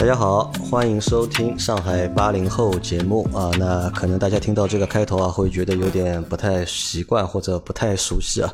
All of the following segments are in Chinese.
大家好，欢迎收听上海八零后节目啊。那可能大家听到这个开头啊，会觉得有点不太习惯或者不太熟悉啊。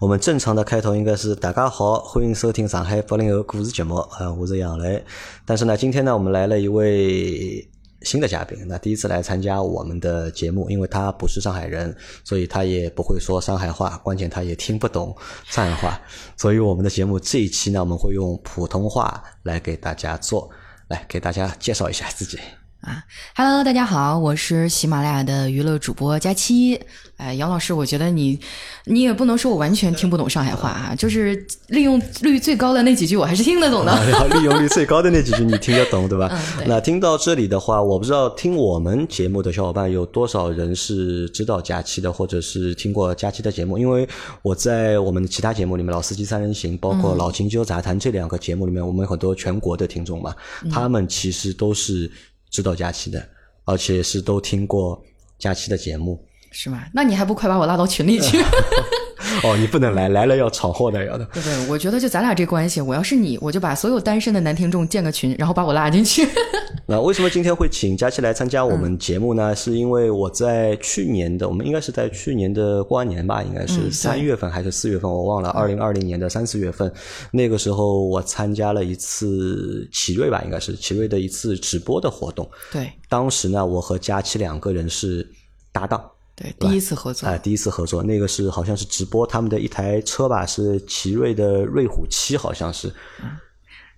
我们正常的开头应该是大家好，欢迎收听上海八零后故事节目啊，我是杨磊。但是呢，今天呢，我们来了一位。新的嘉宾，那第一次来参加我们的节目，因为他不是上海人，所以他也不会说上海话，关键他也听不懂上海话，所以我们的节目这一期呢，我们会用普通话来给大家做，来给大家介绍一下自己。啊，Hello，大家好，我是喜马拉雅的娱乐主播佳期。哎，杨老师，我觉得你，你也不能说我完全听不懂上海话啊，就是利用率最高的那几句，我还是听得懂的。利用率最高的那几句你听得懂，对吧？那听到这里的话，我不知道听我们节目的小伙伴有多少人是知道佳期的，或者是听过佳期的节目，因为我在我们的其他节目里面，《老司机三人行》包括《老秦酒杂谈》这两个节目里面，我们很多全国的听众嘛，他们其实都是。知道佳期的，而且是都听过佳期的节目，是吗？那你还不快把我拉到群里去？哦，你不能来，来了要闯祸的，要的。对对，我觉得就咱俩这关系，我要是你，我就把所有单身的男听众建个群，然后把我拉进去。那为什么今天会请佳琪来参加我们节目呢？是因为我在去年的，我们应该是在去年的过完年吧，应该是三月份还是四月份，我忘了，二零二零年的三四月份，那个时候我参加了一次奇瑞吧，应该是奇瑞的一次直播的活动。对，当时呢，我和佳琪两个人是搭档。对，第一次合作，哎，第一次合作，那个是好像是直播他们的一台车吧，是奇瑞的瑞虎七，好像是。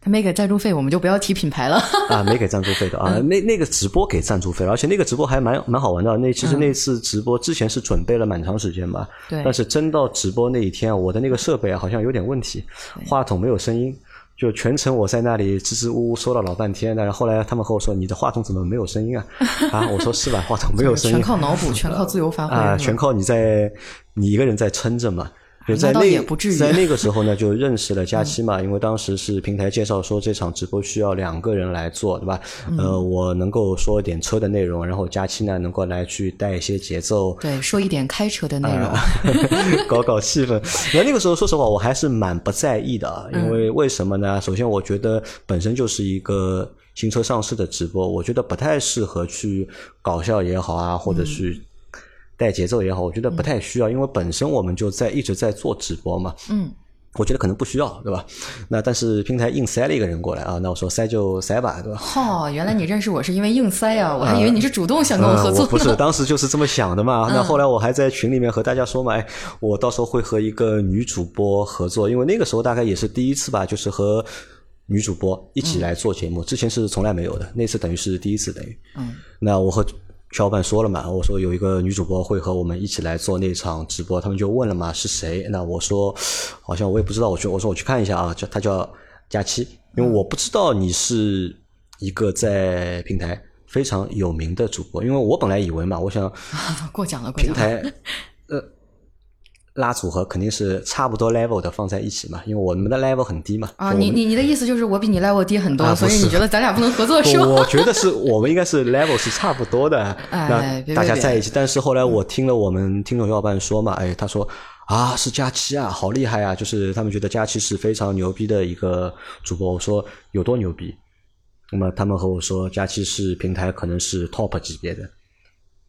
他没给赞助费，我们就不要提品牌了。啊，没给赞助费的啊，那那个直播给赞助费，而且那个直播还蛮蛮好玩的。那其实那次直播之前是准备了蛮长时间吧，对。但是真到直播那一天，我的那个设备好像有点问题，话筒没有声音。就全程我在那里支支吾吾说了老半天，但是后来他们和我说：“你的话筒怎么没有声音啊？” 啊，我说是吧，话筒没有声音，全靠脑补，全靠自由发挥啊，全靠你在你一个人在撑着嘛。就在那在那个 时候呢，就认识了佳期嘛。因为当时是平台介绍说这场直播需要两个人来做，对吧？呃，我能够说一点车的内容，然后佳期呢能够来去带一些节奏，对，说一点开车的内容，搞搞气氛。那那个时候说实话，我还是蛮不在意的，因为为什么呢？首先，我觉得本身就是一个新车上市的直播，我觉得不太适合去搞笑也好啊，或者是。带节奏也好，我觉得不太需要，因为本身我们就在一直在做直播嘛。嗯，我觉得可能不需要，对吧？那但是平台硬塞了一个人过来啊，那我说塞就塞吧，对吧？哦，原来你认识我是因为硬塞啊，我还以为你是主动想跟我合作。不是，当时就是这么想的嘛。那后来我还在群里面和大家说嘛，哎，我到时候会和一个女主播合作，因为那个时候大概也是第一次吧，就是和女主播一起来做节目，之前是从来没有的，那次等于是第一次等于。嗯，那我和。小伙伴说了嘛，我说有一个女主播会和我们一起来做那场直播，他们就问了嘛，是谁？那我说好像我也不知道，我去我说我去看一下啊，叫她叫佳期，因为我不知道你是一个在平台非常有名的主播，因为我本来以为嘛，我想 过奖了，平台呃。拉组合肯定是差不多 level 的放在一起嘛，因为我们的 level 很低嘛。啊，你你你的意思就是我比你 level 低很多，所以你觉得咱俩不能合作是吗？我觉得是我们应该是 level 是差不多的，那大家在一起。但是后来我听了我们听众小伙伴说嘛，哎，他说啊是佳期啊，好厉害啊，就是他们觉得佳期是非常牛逼的一个主播。我说有多牛逼？那么他们和我说，佳期是平台可能是 top 级别的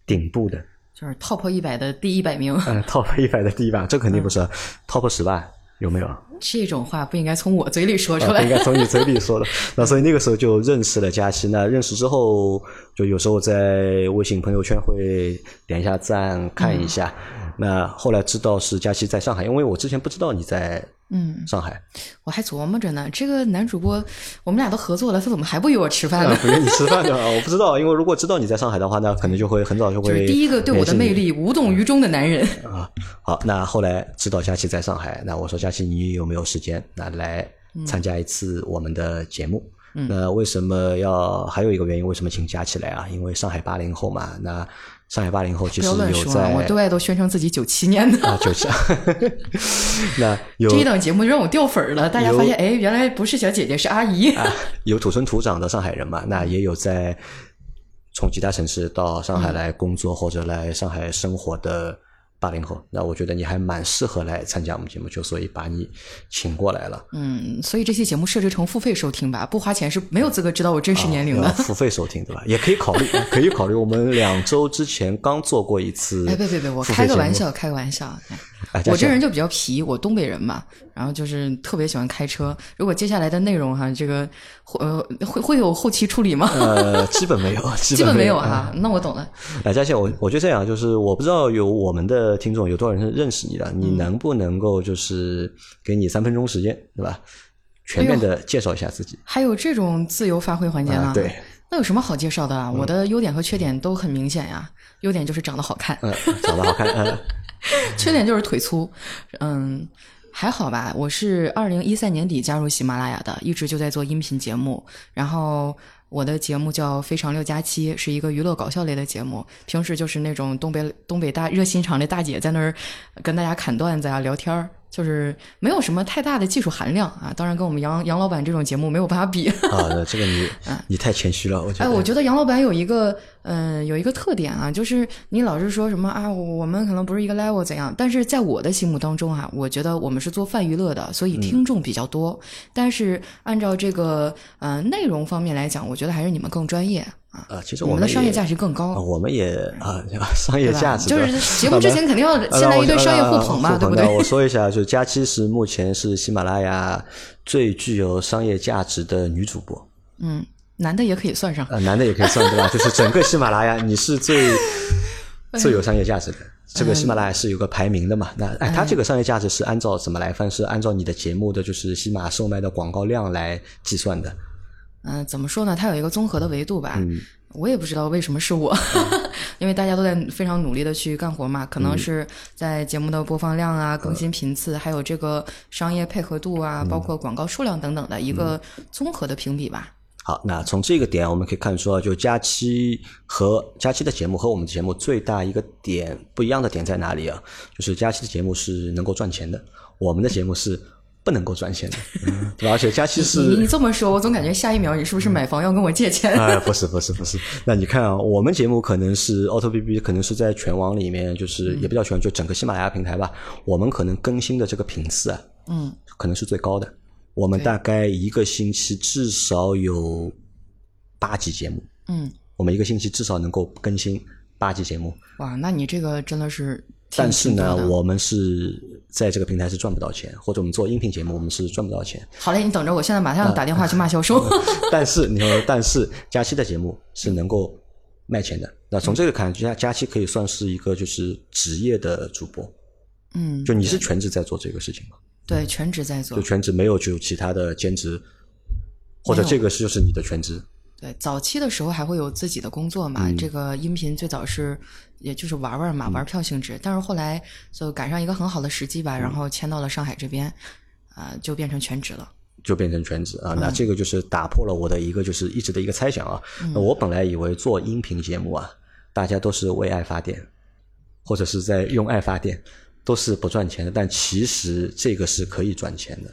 顶部的。就是 top 一百的第一百名。嗯，top 一百的第一百，这肯定不是 top 十吧？有没有？这种话不应该从我嘴里说出来，应该从你嘴里说的。那所以那个时候就认识了佳期。那认识之后，就有时候在微信朋友圈会点一下赞，看一下。那后来知道是佳期在上海，因为我之前不知道你在。嗯，上海，我还琢磨着呢。这个男主播，我们俩都合作了，他怎么还不约我吃饭呢？不约你吃饭的，我不知道。因为如果知道你在上海的话，那可能就会很早就会。第一个对我的魅力无动于衷的男人啊。好，那后来知道佳琪在上海，那我说佳琪，你有没有时间那来参加一次我们的节目？那为什么要还有一个原因？为什么请佳琪来啊？因为上海八零后嘛，那。上海八零后其实有在，我对外都宣称自己九七年的啊，九七。那有这一档节目就让我掉粉了，大家发现哎，原来不是小姐姐是阿姨。有土生土长的上海人嘛？那也有在从其他城市到上海来工作或者来上海生活的八零后，那我觉得你还蛮适合来参加我们节目，就所以把你请过来了。嗯，所以这期节目设置成付费收听吧，不花钱是没有资格知道我真实年龄的。付费收听对吧？也可以考虑，可以考虑。我们两周之前刚做过一次。哎，别别别，我开个玩笑，开个玩笑。我这人就比较皮，我东北人嘛，然后就是特别喜欢开车。如果接下来的内容哈，这个呃会会有后期处理吗？呃，基本没有，基本没有哈。那我懂了。哎，佳倩，我我觉得这样，就是我不知道有我们的听众有多少人是认识你的，你能不能够就是给你三分钟时间，对吧？全面的介绍一下自己。还有这种自由发挥环节吗？对。那有什么好介绍的啊？我的优点和缺点都很明显呀。优点就是长得好看，嗯，长得好看，嗯。缺点就是腿粗，嗯，还好吧。我是二零一三年底加入喜马拉雅的，一直就在做音频节目。然后我的节目叫《非常六加七》，是一个娱乐搞笑类的节目。平时就是那种东北东北大热心肠的大姐在那儿跟大家侃段子啊、聊天儿。就是没有什么太大的技术含量啊，当然跟我们杨杨老板这种节目没有办法比。啊，这个你你太谦虚了，我觉得。哎，我觉得杨老板有一个嗯有一个特点啊，就是你老是说什么啊，我们可能不是一个 level 怎样，但是在我的心目当中啊，我觉得我们是做泛娱乐的，所以听众比较多。但是按照这个呃内容方面来讲，我觉得还是你们更专业。啊，其实我们的商业价值更高。我们也啊，商业价值就是 节目之前肯定要先来一堆商业互捧嘛，对不对？我说一下，就佳期是目前是喜马拉雅最具有商业价值的女主播。嗯，男的也可以算上。呃，男的也可以算对吧？就是整个喜马拉雅，你是最 最有商业价值的。这个喜马拉雅是有个排名的嘛？那哎，它这个商业价值是按照怎么来分？是按照你的节目的就是喜马售卖的广告量来计算的。嗯，怎么说呢？它有一个综合的维度吧。我也不知道为什么是我，因为大家都在非常努力的去干活嘛。可能是在节目的播放量啊、更新频次，还有这个商业配合度啊，包括广告数量等等的一个综合的评比吧。好，那从这个点我们可以看出，就佳期和佳期的节目和我们的节目最大一个点不一样的点在哪里啊？就是佳期的节目是能够赚钱的，我们的节目是。不能够赚钱的，对吧？而且佳期是你这么说，我总感觉下一秒你是不是买房要跟我借钱？哎，不是不是不是。那你看啊，我们节目可能是 Auto B B，可能是在全网里面，就是也比较全，就整个喜马拉雅平台吧。我们可能更新的这个频次啊，嗯，可能是最高的。我们大概一个星期至少有八集节目，嗯，我们一个星期至少能够更新八集节目。哇，那你这个真的是。但是呢，我们是在这个平台是赚不到钱，或者我们做音频节目，我们是赚不到钱。好嘞，你等着，我现在马上打电话去骂销售。但是你说，但是佳期的节目是能够卖钱的。那从这个看，佳佳期可以算是一个就是职业的主播。嗯，就你是全职在做这个事情吗？对，全职在做。就全职没有就其他的兼职，或者这个是就是你的全职。对，早期的时候还会有自己的工作嘛？这个音频最早是，也就是玩玩嘛，玩票性质。但是后来就赶上一个很好的时机吧，然后迁到了上海这边，啊，就变成全职了。就变成全职啊？那这个就是打破了我的一个就是一直的一个猜想啊。那我本来以为做音频节目啊，大家都是为爱发电，或者是在用爱发电，都是不赚钱的。但其实这个是可以赚钱的。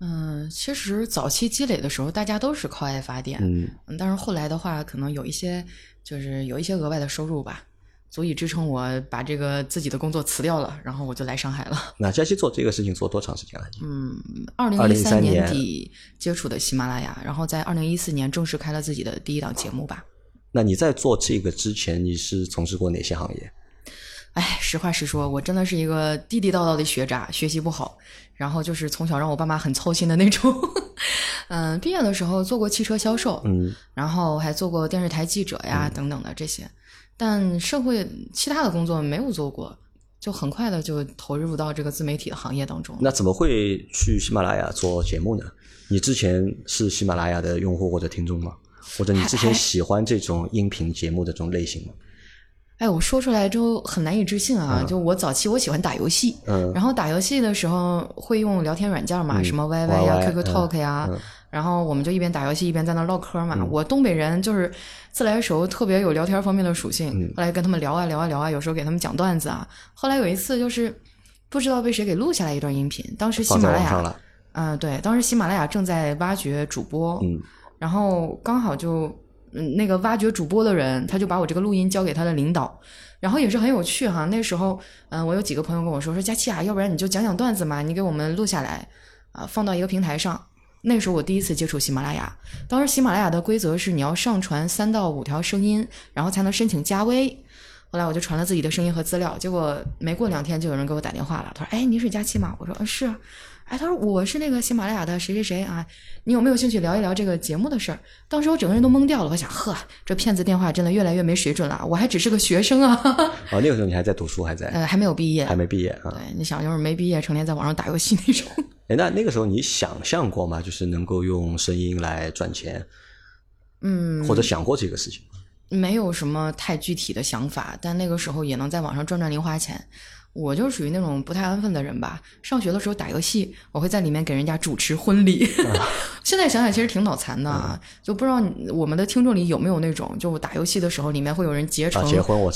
嗯，其实早期积累的时候，大家都是靠爱发电。嗯，但是后来的话，可能有一些，就是有一些额外的收入吧，足以支撑我把这个自己的工作辞掉了，然后我就来上海了。那佳期做这个事情做多长时间了？嗯，二零一三年底接触的喜马拉雅，然后在二零一四年正式开了自己的第一档节目吧。那你在做这个之前，你是从事过哪些行业？哎，实话实说，我真的是一个地地道道的学渣，学习不好。然后就是从小让我爸妈很操心的那种。嗯，毕业的时候做过汽车销售，嗯，然后还做过电视台记者呀等等的这些，但社会其他的工作没有做过，就很快的就投入到这个自媒体的行业当中。那怎么会去喜马拉雅做节目呢？你之前是喜马拉雅的用户或者听众吗？或者你之前喜欢这种音频节目的这种类型吗？哎，我说出来之后很难以置信啊！就我早期我喜欢打游戏，然后打游戏的时候会用聊天软件嘛，什么 YY 呀、QQ Talk 呀，然后我们就一边打游戏一边在那唠嗑嘛。我东北人就是自来熟，特别有聊天方面的属性。后来跟他们聊啊聊啊聊啊，有时候给他们讲段子啊。后来有一次就是不知道被谁给录下来一段音频，当时喜马拉雅，嗯，对，当时喜马拉雅正在挖掘主播，然后刚好就。嗯那个挖掘主播的人，他就把我这个录音交给他的领导，然后也是很有趣哈。那时候，嗯，我有几个朋友跟我说说佳琪啊，要不然你就讲讲段子嘛，你给我们录下来啊，放到一个平台上。那时候我第一次接触喜马拉雅，当时喜马拉雅的规则是你要上传三到五条声音，然后才能申请加微。后来我就传了自己的声音和资料，结果没过两天就有人给我打电话了，他说：“哎，你是佳琪吗？”我说：“嗯，是。”哎，他说：“我是那个喜马拉雅的谁谁谁啊，你有没有兴趣聊一聊这个节目的事儿？”当时我整个人都懵掉了，我想：“呵，这骗子电话真的越来越没水准了，我还只是个学生啊。”哦，那个时候你还在读书，还在？呃，还没有毕业，还没毕业啊。对，你想，就是没毕业，成天在网上打游戏那种。哎，那那个时候你想象过吗？就是能够用声音来赚钱？嗯，或者想过这个事情？没有什么太具体的想法，但那个时候也能在网上赚赚零花钱。我就属于那种不太安分的人吧。上学的时候打游戏，我会在里面给人家主持婚礼。现在想想其实挺脑残的啊，就不知道我们的听众里有没有那种，就打游戏的时候里面会有人结成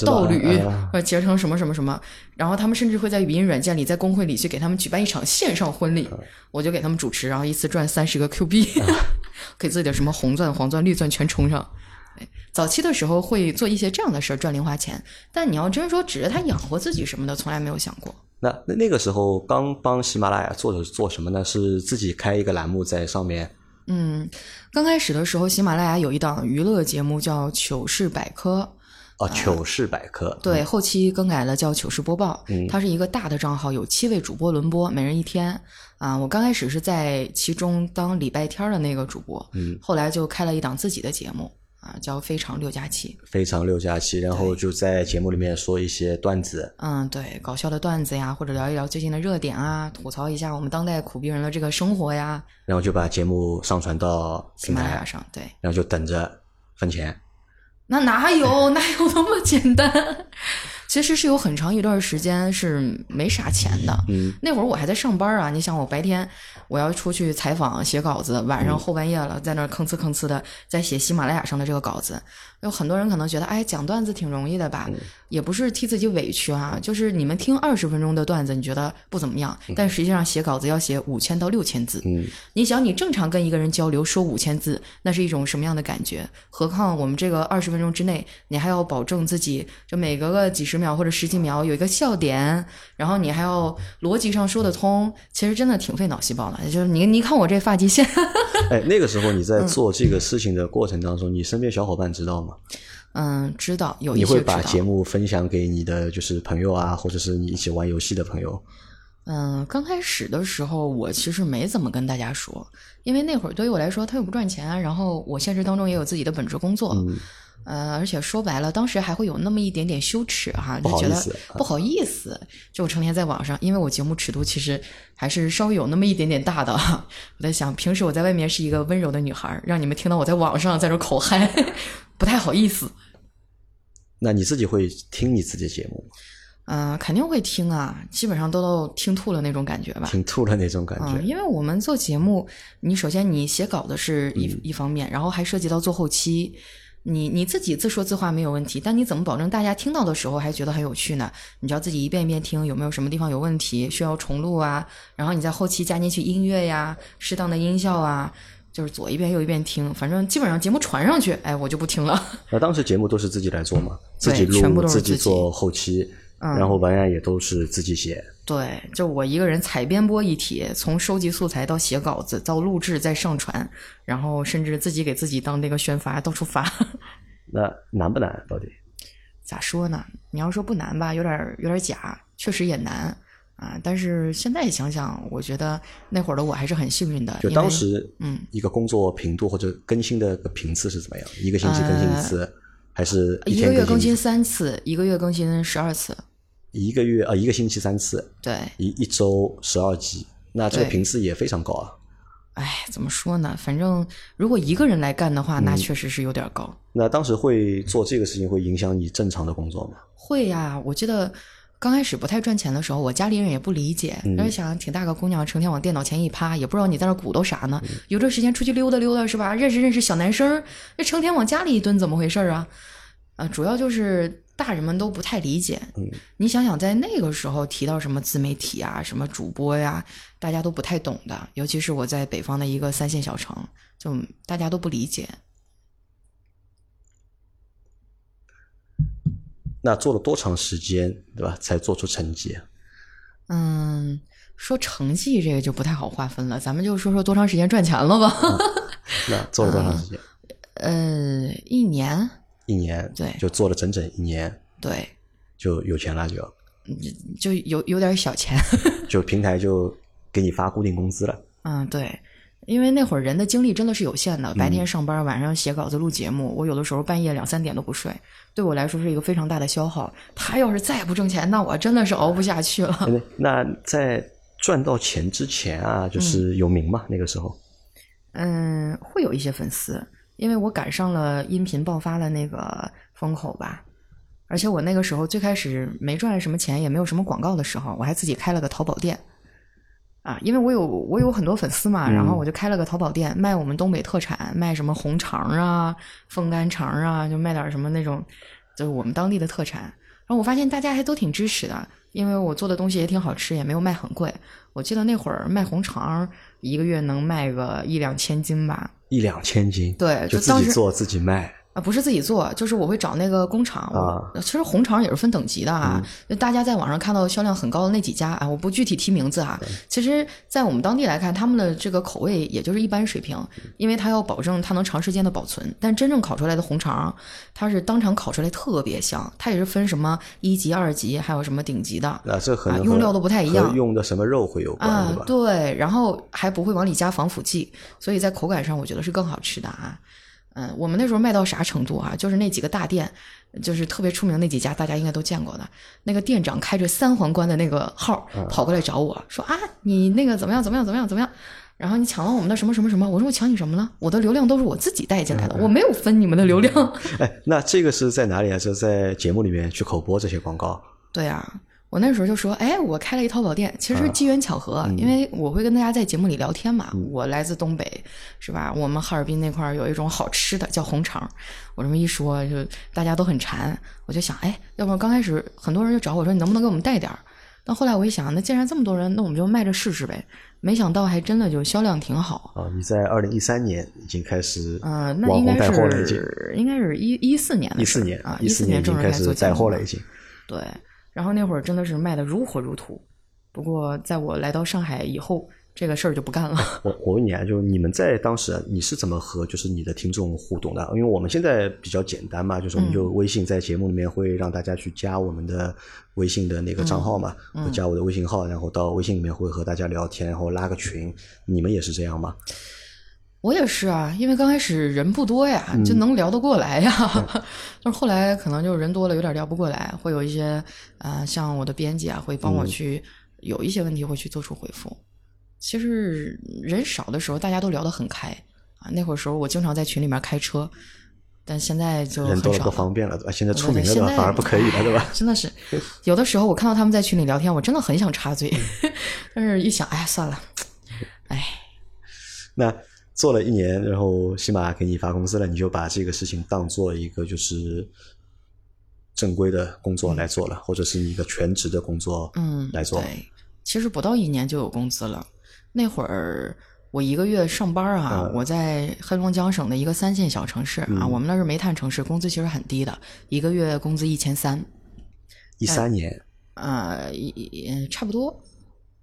道侣，或者结成什么什么什么，然后他们甚至会在语音软件里，在公会里去给他们举办一场线上婚礼，我就给他们主持，然后一次赚三十个 Q 币，给自己的什么红钻、黄钻、绿钻全充上。早期的时候会做一些这样的事儿赚零花钱，但你要真说指着它养活自己什么的，从来没有想过。那那那个时候刚帮喜马拉雅做的做什么呢？是自己开一个栏目在上面。嗯，刚开始的时候，喜马拉雅有一档娱乐节目叫《糗事百科》。哦，糗事百科。对，后期更改了叫糗事播报。嗯，它是一个大的账号，有七位主播轮播，每人一天。啊，我刚开始是在其中当礼拜天的那个主播。嗯，后来就开了一档自己的节目。啊，叫非常六加七，非常六加七，然后就在节目里面说一些段子，嗯，对，搞笑的段子呀，或者聊一聊最近的热点啊，吐槽一下我们当代苦逼人的这个生活呀，然后就把节目上传到喜马拉雅上，对，然后就等着分钱，那哪有哪有那么简单？其实是有很长一段时间是没啥钱的，嗯，那会儿我还在上班啊，你想我白天。我要出去采访写稿子，晚上后半夜了，在那吭哧吭哧的在写喜马拉雅上的这个稿子。有很多人可能觉得，哎，讲段子挺容易的吧？也不是替自己委屈啊，就是你们听二十分钟的段子，你觉得不怎么样，但实际上写稿子要写五千到六千字。嗯，你想，你正常跟一个人交流说五千字，那是一种什么样的感觉？何况我们这个二十分钟之内，你还要保证自己就每隔个几十秒或者十几秒有一个笑点，然后你还要逻辑上说得通，其实真的挺费脑细胞的。就是你，你看我这发际线。哎，那个时候你在做这个事情的过程当中，你身边小伙伴知道吗？嗯，知道有一些你会把节目分享给你的就是朋友啊，或者是你一起玩游戏的朋友？嗯，刚开始的时候我其实没怎么跟大家说，因为那会儿对于我来说，他又不赚钱，然后我现实当中也有自己的本职工作。嗯。呃，而且说白了，当时还会有那么一点点羞耻哈，就觉得不好意思，就成天在网上，因为我节目尺度其实还是稍微有那么一点点大的。我在想，平时我在外面是一个温柔的女孩，让你们听到我在网上在这口嗨，不太好意思。那你自己会听你自己的节目吗？嗯，肯定会听啊，基本上都都听吐了那种感觉吧。听吐了那种感觉。因为我们做节目，你首先你写稿的是一一方面，然后还涉及到做后期。你你自己自说自话没有问题，但你怎么保证大家听到的时候还觉得很有趣呢？你就要自己一遍一遍听，有没有什么地方有问题需要重录啊？然后你在后期加进去音乐呀，适当的音效啊，就是左一遍右一遍听，反正基本上节目传上去，哎，我就不听了。那当时节目都是自己来做嘛？自己录，自己做后期，然后文案也都是自己写。对，就我一个人采编播一体，从收集素材到写稿子，到录制再上传，然后甚至自己给自己当那个宣发，到处发。那难不难？到底？咋说呢？你要说不难吧，有点有点假，确实也难啊。但是现在想想，我觉得那会儿的我还是很幸运的。就当时，嗯，一个工作频度或者更新的频次是怎么样？一个星期更新一次，还是一个月更新三次？一个月更新十二次。一个月啊，一个星期三次，对，一一周十二集，那这个频次也非常高啊。哎，怎么说呢？反正如果一个人来干的话，那确实是有点高。那当时会做这个事情，会影响你正常的工作吗？会呀，我记得刚开始不太赚钱的时候，我家里人也不理解，而且想挺大个姑娘，成天往电脑前一趴，也不知道你在那鼓捣啥呢。有这时间出去溜达溜达是吧？认识认识小男生，那成天往家里一蹲，怎么回事啊？啊，主要就是。大人们都不太理解，嗯，你想想，在那个时候提到什么自媒体啊，什么主播呀，大家都不太懂的。尤其是我在北方的一个三线小城，就大家都不理解。那做了多长时间，对吧？才做出成绩？嗯，说成绩这个就不太好划分了，咱们就说说多长时间赚钱了吧。那做了多长时间？呃，一年。一年，对，就做了整整一年，对，就有钱了，就就有有点小钱，就平台就给你发固定工资了。嗯，对。因为那会儿人的精力真的是有限的，白天上班，晚上写稿子、录节目，我有的时候半夜两三点都不睡，对我来说是一个非常大的消耗。他要是再不挣钱，那我真的是熬不下去了。那在赚到钱之前啊，就是有名嘛？那个时候，嗯，会有一些粉丝，因为我赶上了音频爆发的那个风口吧。而且我那个时候最开始没赚什么钱，也没有什么广告的时候，我还自己开了个淘宝店。啊，因为我有我有很多粉丝嘛，然后我就开了个淘宝店，卖我们东北特产，卖什么红肠啊、风干肠啊，就卖点什么那种，就是我们当地的特产。然后我发现大家还都挺支持的，因为我做的东西也挺好吃，也没有卖很贵。我记得那会儿卖红肠，一个月能卖个一两千斤吧。一两千斤，对，就自己做自己卖。啊，不是自己做，就是我会找那个工厂。啊，其实红肠也是分等级的啊。大家在网上看到销量很高的那几家啊，我不具体提名字啊。其实，在我们当地来看，他们的这个口味也就是一般水平，因为它要保证它能长时间的保存。但真正烤出来的红肠，它是当场烤出来特别香。它也是分什么一级、二级，还有什么顶级的。啊，这可能用料都不太一样，用的什么肉会有关，对吧？对，然后还不会往里加防腐剂，所以在口感上我觉得是更好吃的啊。嗯，我们那时候卖到啥程度啊？就是那几个大店，就是特别出名那几家，大家应该都见过的。那个店长开着三皇冠的那个号跑过来找我说啊，你那个怎么样？怎么样？怎么样？怎么样？然后你抢了我们的什么什么什么？我说我抢你什么了？我的流量都是我自己带进来的，我没有分你们的流量。哎，那这个是在哪里啊？是在节目里面去口播这些广告？对啊。我那时候就说，哎，我开了一淘宝店，其实机缘巧合，因为我会跟大家在节目里聊天嘛。我来自东北，是吧？我们哈尔滨那块儿有一种好吃的叫红肠，我这么一说，就大家都很馋。我就想，哎，要不然刚开始很多人就找我说，你能不能给我们带点儿？但后来我一想，那既然这么多人，那我们就卖着试试呗。没想到还真的就销量挺好。啊，你在二零一三年已经开始嗯，那应该是应该是一一四年的一四年啊，一四年正式开始带货了，已经对。然后那会儿真的是卖的如火如荼，不过在我来到上海以后，这个事儿就不干了。我我问你啊，就你们在当时你是怎么和就是你的听众互动的？因为我们现在比较简单嘛，就是我们就微信在节目里面会让大家去加我们的微信的那个账号嘛，加我的微信号，然后到微信里面会和大家聊天，然后拉个群。你们也是这样吗？我也是啊，因为刚开始人不多呀，就能聊得过来呀。但是后来可能就人多了，有点聊不过来，会有一些啊，像我的编辑啊，会帮我去有一些问题会去做出回复。其实人少的时候，大家都聊得很开啊。那会儿时候我经常在群里面开车，但现在就人多了不方便了，对吧？现在出名了，反而不可以了，对吧？真的是，有的时候我看到他们在群里聊天，我真的很想插嘴，但是一想，哎，算了，哎，那。做了一年，然后喜马给你发工资了，你就把这个事情当做一个就是正规的工作来做了，或者是一个全职的工作嗯来做。对，其实不到一年就有工资了。那会儿我一个月上班啊，我在黑龙江省的一个三线小城市啊，我们那是煤炭城市，工资其实很低的，一个月工资一千三。一三年。呃，一差不多。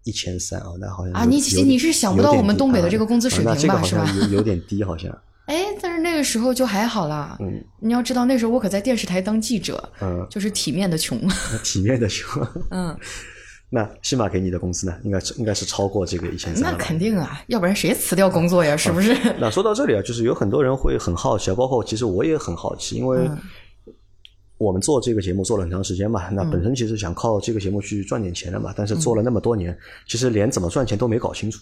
一千三啊，那好像啊，你你是想不到我们东北的这个工资水平吧？是吧？有有点低，好像。哎，但是那个时候就还好啦。嗯，你要知道那时候我可在电视台当记者，嗯，就是体面的穷。体面的穷。嗯，那起码给你的工资呢？应该是应该是超过这个一千三。那肯定啊，要不然谁辞掉工作呀？是不是？那说到这里啊，就是有很多人会很好奇啊，包括其实我也很好奇，因为。我们做这个节目做了很长时间嘛，那本身其实想靠这个节目去赚点钱的嘛，但是做了那么多年，其实连怎么赚钱都没搞清楚，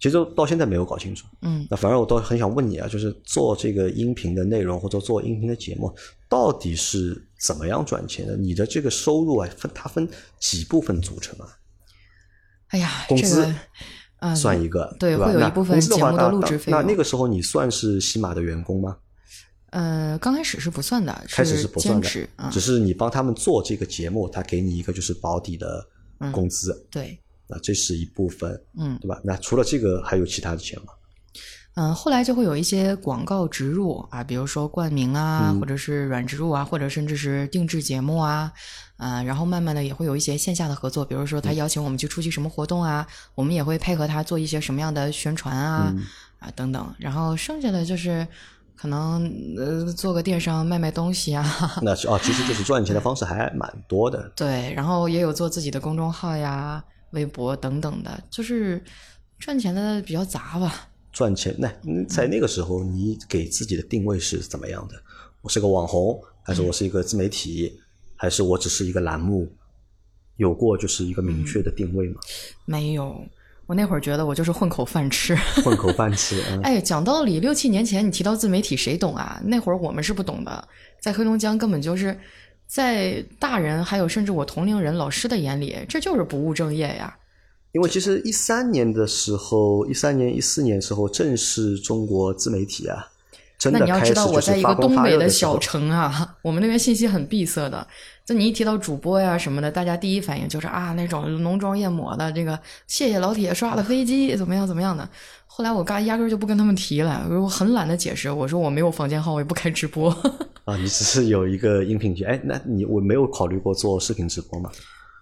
其实到现在没有搞清楚。嗯，那反而我倒很想问你啊，就是做这个音频的内容或者做音频的节目，到底是怎么样赚钱的？你的这个收入啊，分它分几部分组成啊？哎呀，工资啊算一个，对，会有一部分节目的录制费用。那那个时候你算是喜马的员工吗？呃，刚开始是不算的，开始是不算的，只是你帮他们做这个节目，他给你一个就是保底的工资，对，那这是一部分，嗯，对吧？那除了这个还有其他的钱吗？嗯，后来就会有一些广告植入啊，比如说冠名啊，嗯。或者是软植入啊，或者甚至是定制节目啊，啊，然后慢慢的也会有一些线下的合作，比如说嗯。他邀请我们去出席什么活动啊，我们也会配合他做一些什么样的宣传啊，嗯。啊等等，然后剩下的就是可能呃做个电商卖卖东西啊，那是哦，其实就是赚钱的方式还蛮多的。对，然后也有做自己的公众号呀、微博等等的，就是赚钱的比较杂吧。赚钱，那嗯在那个时候，你给自己的定位是怎么样的？我是个网红，还是我是一个自媒体，还是我只是一个栏目？有过就是一个明确的定位吗？没有，我那会儿觉得我就是混口饭吃。混口饭吃，嗯，哎，讲道理，六七年前你提到自媒体，谁懂啊？那会儿我们是不懂的，在黑龙江根本就是在大人还有甚至我同龄人老师的眼里，这就是不务正业呀。因为其实一三年的时候，一三年、一四年时候，正是中国自媒体啊，真那你要知道，我在一个东北的小城啊，我们那边信息很闭塞的。就你一提到主播呀什么的，大家第一反应就是啊，那种浓妆艳抹的，这个谢谢老铁刷的飞机怎么样怎么样的。后来我嘎压根儿就不跟他们提了，我很懒得解释，我说我没有房间号，我也不开直播。啊，你只是有一个音频节，哎，那你我没有考虑过做视频直播吗？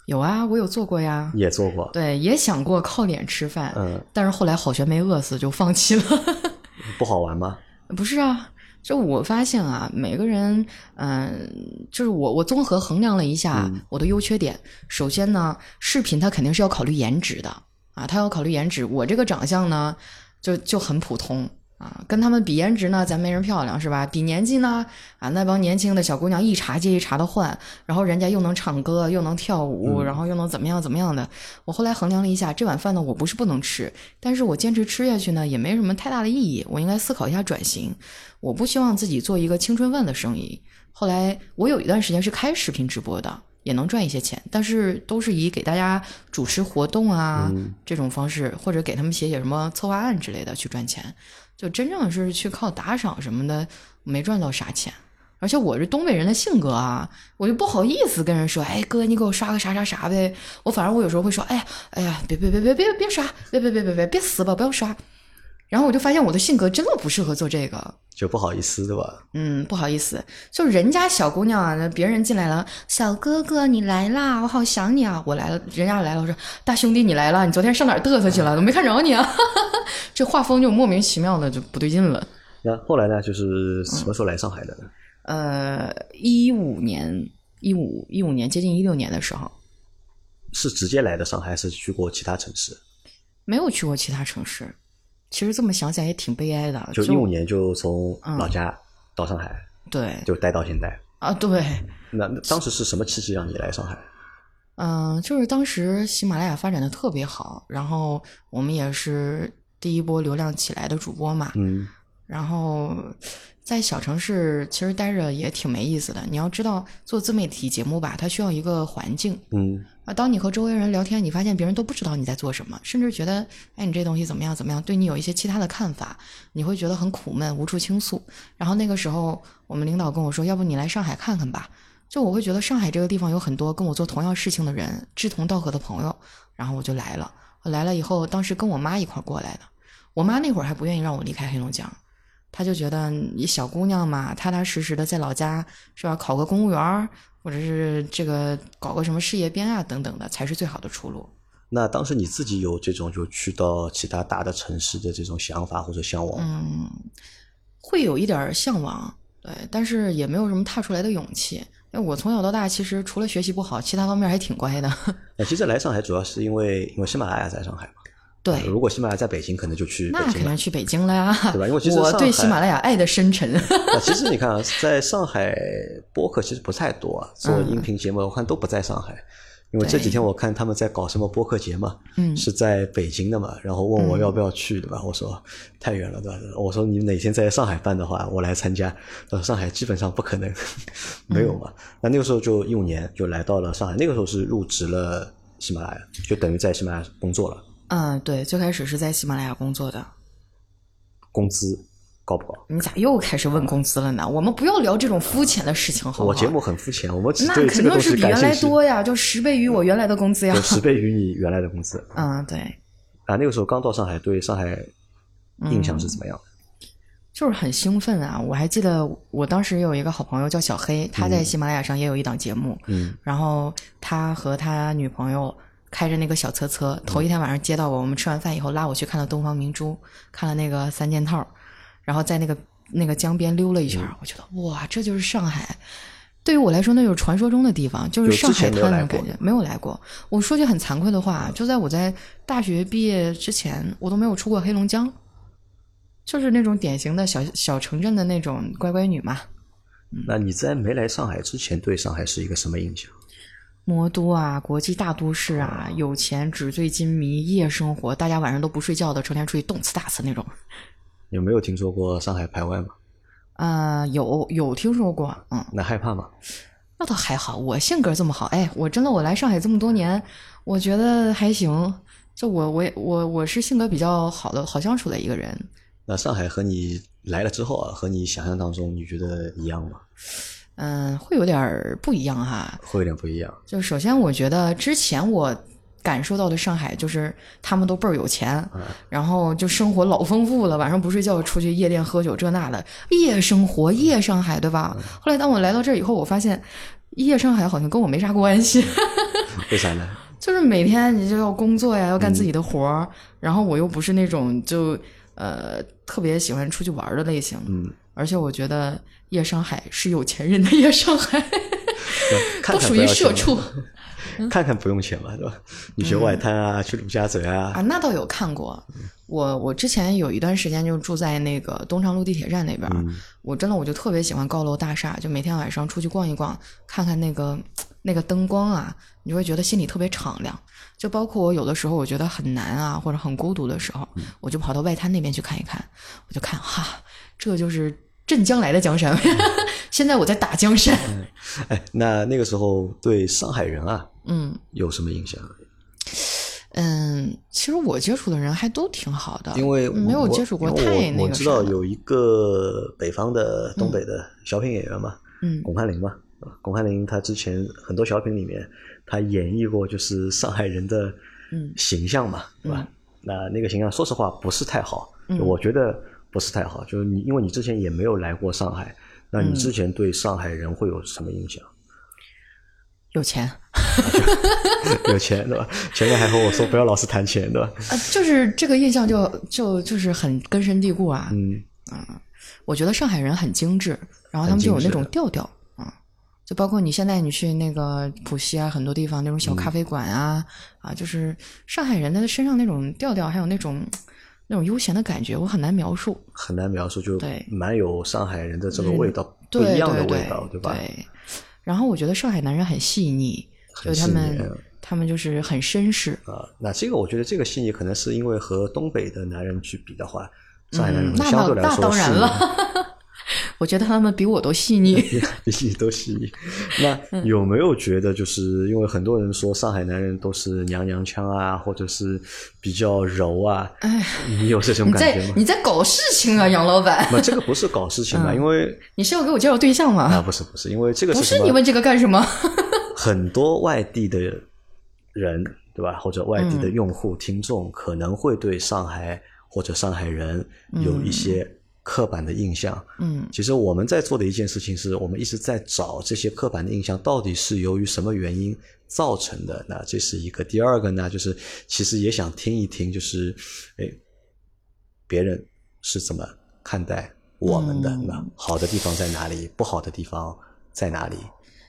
有啊，我有做过呀，也做过，对，也想过靠脸吃饭，嗯，但是后来好悬没饿死，就放弃了。不好玩吗？不是啊，就我发现啊，每个人，嗯、就是我我综合衡量了一下我的优缺点。首先呢，视频它肯定是要考虑颜值的啊，它要考虑颜值。我这个长相呢，就就很普通啊，跟他们比颜值呢，咱没人漂亮是吧？比年纪呢，啊，那帮年轻的小姑娘一茬接一茬的换，然后人家又能唱歌，又能跳舞，然后又能怎么样怎么样的。我后来衡量了一下，这碗饭呢，我不是不能吃，但是我坚持吃下去呢，也没什么太大的意义。我应该思考一下转型。我不希望自己做一个青春饭的生意。后来我有一段时间是开视频直播的，也能赚一些钱，但是都是以给大家主持活动啊、这种方式，或者给他们写写什么策划案之类的去赚钱。就真正是去靠打赏什么的，没赚到啥钱。而且我这东北人的性格啊，我就不好意思跟人说，哎哥，你给我刷个啥啥啥呗。我反正我有时候会说，哎呀，哎呀，别别别别别别刷，别别别别别别死吧，不要刷。然后我就发现我的性格真的不适合做这个。就不好意思，对吧？嗯，不好意思，就人家小姑娘啊，那别人进来了，小哥哥你来啦，我好想你啊，我来了，人家来了，我说大兄弟你来了，你昨天上哪儿嘚瑟去了？怎么没看着你啊？这画风就莫名其妙的就不对劲了。那后来呢？就是什么时候来上海的呢？呃，一五年，一五一五年，接近一六年的时候，是直接来的上海，还是去过其他城市？没有去过其他城市。其实这么想想也挺悲哀的，就一五年就从老家到上海，对就待到现在。啊，对，那那当时是什么契机让你来上海？嗯、就是当时喜马拉雅发展的特别好，然后我们也是第一波流量起来的主播嘛，嗯然后在小城市其实待着也挺没意思的。你要知道，做自媒体节目吧，它需要一个环境嗯啊。当你和周围人聊天，你发现别人都不知道你在做什么，甚至觉得，哎，你这东西怎么样怎么样，对你有一些其他的看法，你会觉得很苦闷，无处倾诉。然后那个时候，我们领导跟我说，要不你来上海看看吧。就我会觉得上海这个地方有很多跟我做同样事情的人，志同道合的朋友，然后我就来了。我来了以后，当时跟我妈一块过来的，我妈那会儿还不愿意让我离开黑龙江，她就觉得你小姑娘嘛，踏踏实实的在老家是吧，考个公务员，或者是这个搞个什么事业编啊等等的，才是最好的出路。那当时你自己有这种就去到其他大的城市的这种想法或者向往吗？嗯，会有一点儿向往，对，但是也没有什么踏出来的勇气。因为我从小到大其实除了学习不好，其他方面还挺乖的。哎其实来上海主要是因为因为喜马拉雅在上海嘛。对，如果喜马拉雅在北京，可能就去北那肯定。去北京了呀，对吧因为其实我对喜马拉雅爱的深沉。那其实你看啊，在上海播客其实不太多啊，做音频节目我看都不在上海。因为这几天我看他们在搞什么播客节嘛，嗯是在北京的嘛，然后问我要不要去，对吧？我说太远了，对吧？我说你哪天在上海办的话，我来参加。呃，上海基本上不可能，没有嘛。那那个时候就一五年就来到了上海，那个时候是入职了喜马拉雅，就等于在喜马拉雅工作了。嗯，对，最开始是在喜马拉雅工作的。工资高不高？你咋又开始问工资了呢？我们不要聊这种肤浅的事情，好不好？我节目很肤浅，我们只那肯定是比原来多呀，就十倍于我原来的工资呀。十倍于你原来的工资。嗯，对，啊，那个时候刚到上海，对上海印象是怎么样的？就是很兴奋啊！我还记得我当时有一个好朋友叫小黑，他在喜马拉雅上也有一档节目，嗯，然后他和他女朋友开着那个小车车，头一天晚上接到我，我们吃完饭以后拉我去看了东方明珠，看了那个三件套，然后在那个那个江边溜了一圈，我觉得哇，这就是上海。对于我来说，那就是传说中的地方，就是上海滩的感觉。没有来过。我说句很惭愧的话，就在我在大学毕业之前，我都没有出过黑龙江，就是那种典型的小小城镇的那种乖乖女嘛。那你在没来上海之前，对上海是一个什么印象？魔都啊，国际大都市啊，有钱、纸醉金迷、夜生活，大家晚上都不睡觉的，成天出去动次打次那种。有没有听说过上海排外吗？啊，有有听说过，嗯，那害怕吗？那倒还好，我性格这么好，哎，我真的我来上海这么多年，我觉得还行。就我我我我是性格比较好的好相处的一个人。那上海和你来了之后啊，和你想象当中你觉得一样吗？嗯，会有点不一样哈。会有点不一样。就首先，我觉得之前我。感受到的上海就是他们都倍儿有钱，然后就生活老丰富了，晚上不睡觉出去夜店喝酒这那的夜生活夜上海对吧？后来当我来到这儿以后，我发现夜上海好像跟我没啥关系。为啥呢？就是每天你就要工作呀，要干自己的活儿，然后我又不是那种就呃特别喜欢出去玩的类型，嗯，而且我觉得夜上海是有钱人的夜上海，都属于社畜。看看不用钱嘛，对吧？你去外滩啊，去陆家嘴啊。啊，那倒有看过。我我之前有一段时间就住在那个东昌路地铁站那边，我真的我就特别喜欢高楼大厦，就每天晚上出去逛一逛，看看那个那个灯光啊，你就会觉得心里特别敞亮。就包括我有的时候我觉得很难啊，或者很孤独的时候，我就跑到外滩那边去看一看，我就看哈，这就是镇江来的江山。现在我在打江山。哎，那那个时候对上海人啊。嗯，有什么影响？嗯，其实我接触的人还都挺好的，因为没有接触过太那个。我知道有一个北方的、东北的小品演员嘛，嗯，巩汉林嘛，巩汉林他之前很多小品里面，他演绎过就是上海人的形象嘛，对吧？那那个形象说实话不是太好，我觉得不是太好。就是你，因为你之前也没有来过上海，那你之前对上海人会有什么印象？有钱，有钱对吧？前面还和我说不要老是谈钱对吧？啊，就是这个印象就就就是很根深蒂固啊。嗯啊，我觉得上海人很精致，然后他们就有那种调调啊，就包括你现在你去那个浦西啊，很多地方那种小咖啡馆啊啊，就是上海人的身上那种调调，还有那种那种悠闲的感觉，我很难描述，很难描述，就对，蛮有上海人的这个味道，不一样的味道，对吧？对。然后我觉得上海男人很细腻，就他们他们就是很绅士啊。那这个我觉得这个细腻可能是因为和东北的男人去比的话，上海男人相对来说那当然了。我觉得他们比我都细腻，比你都细腻。那有没有觉得，就是因为很多人说上海男人都是娘娘腔啊，或者是比较柔啊？哎，你有这种感觉吗？你在搞事情啊，杨老板？不，这个不是搞事情嘛，因为你是要给我介绍对象吗？啊，不是不是，因为这个不是你问这个干什么？很多外地的人，对吧？或者外地的用户、听众，可能会对上海或者上海人有一些。刻板的印象，嗯，其实我们在做的一件事情是，我们一直在找这些刻板的印象到底是由于什么原因造成的。那这是一个，第二个呢，就是其实也想听一听，就是哎，别人是怎么看待我们的？那好的地方在哪里？不好的地方在哪里？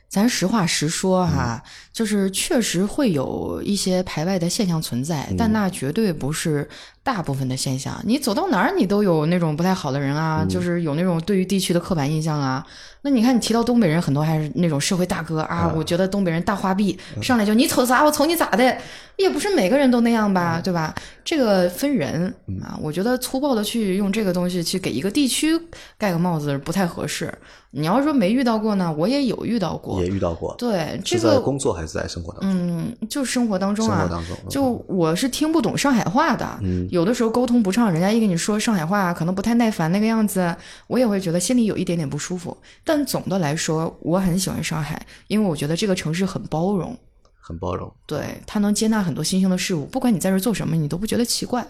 咱实话实说哈，就是确实会有一些排外的现象存在，但那绝对不是。大部分的现象，你走到哪儿，你都有那种不太好的人啊，就是有那种对于地区的刻板印象啊。那你看，你提到东北人，很多还是那种社会大哥啊。我觉得东北人大花臂，上来就你瞅啥，我瞅你咋的，也不是每个人都那样吧，对吧？这个分人啊。我觉得粗暴的去用这个东西去给一个地区盖个帽子不太合适。你要说没遇到过呢，我也有遇到过，也遇到过。对，这个工作还是在生活当中？嗯，就生活当中啊，生活当中，就我是听不懂上海话的。嗯。有的时候沟通不畅，人家一跟你说上海话，可能不太耐烦那个样子，我也会觉得心里有一点点不舒服。但总的来说，我很喜欢上海，因为我觉得这个城市很包容，很包容。对，它能接纳很多新兴的事物，不管你在这做什么，你都不觉得奇怪，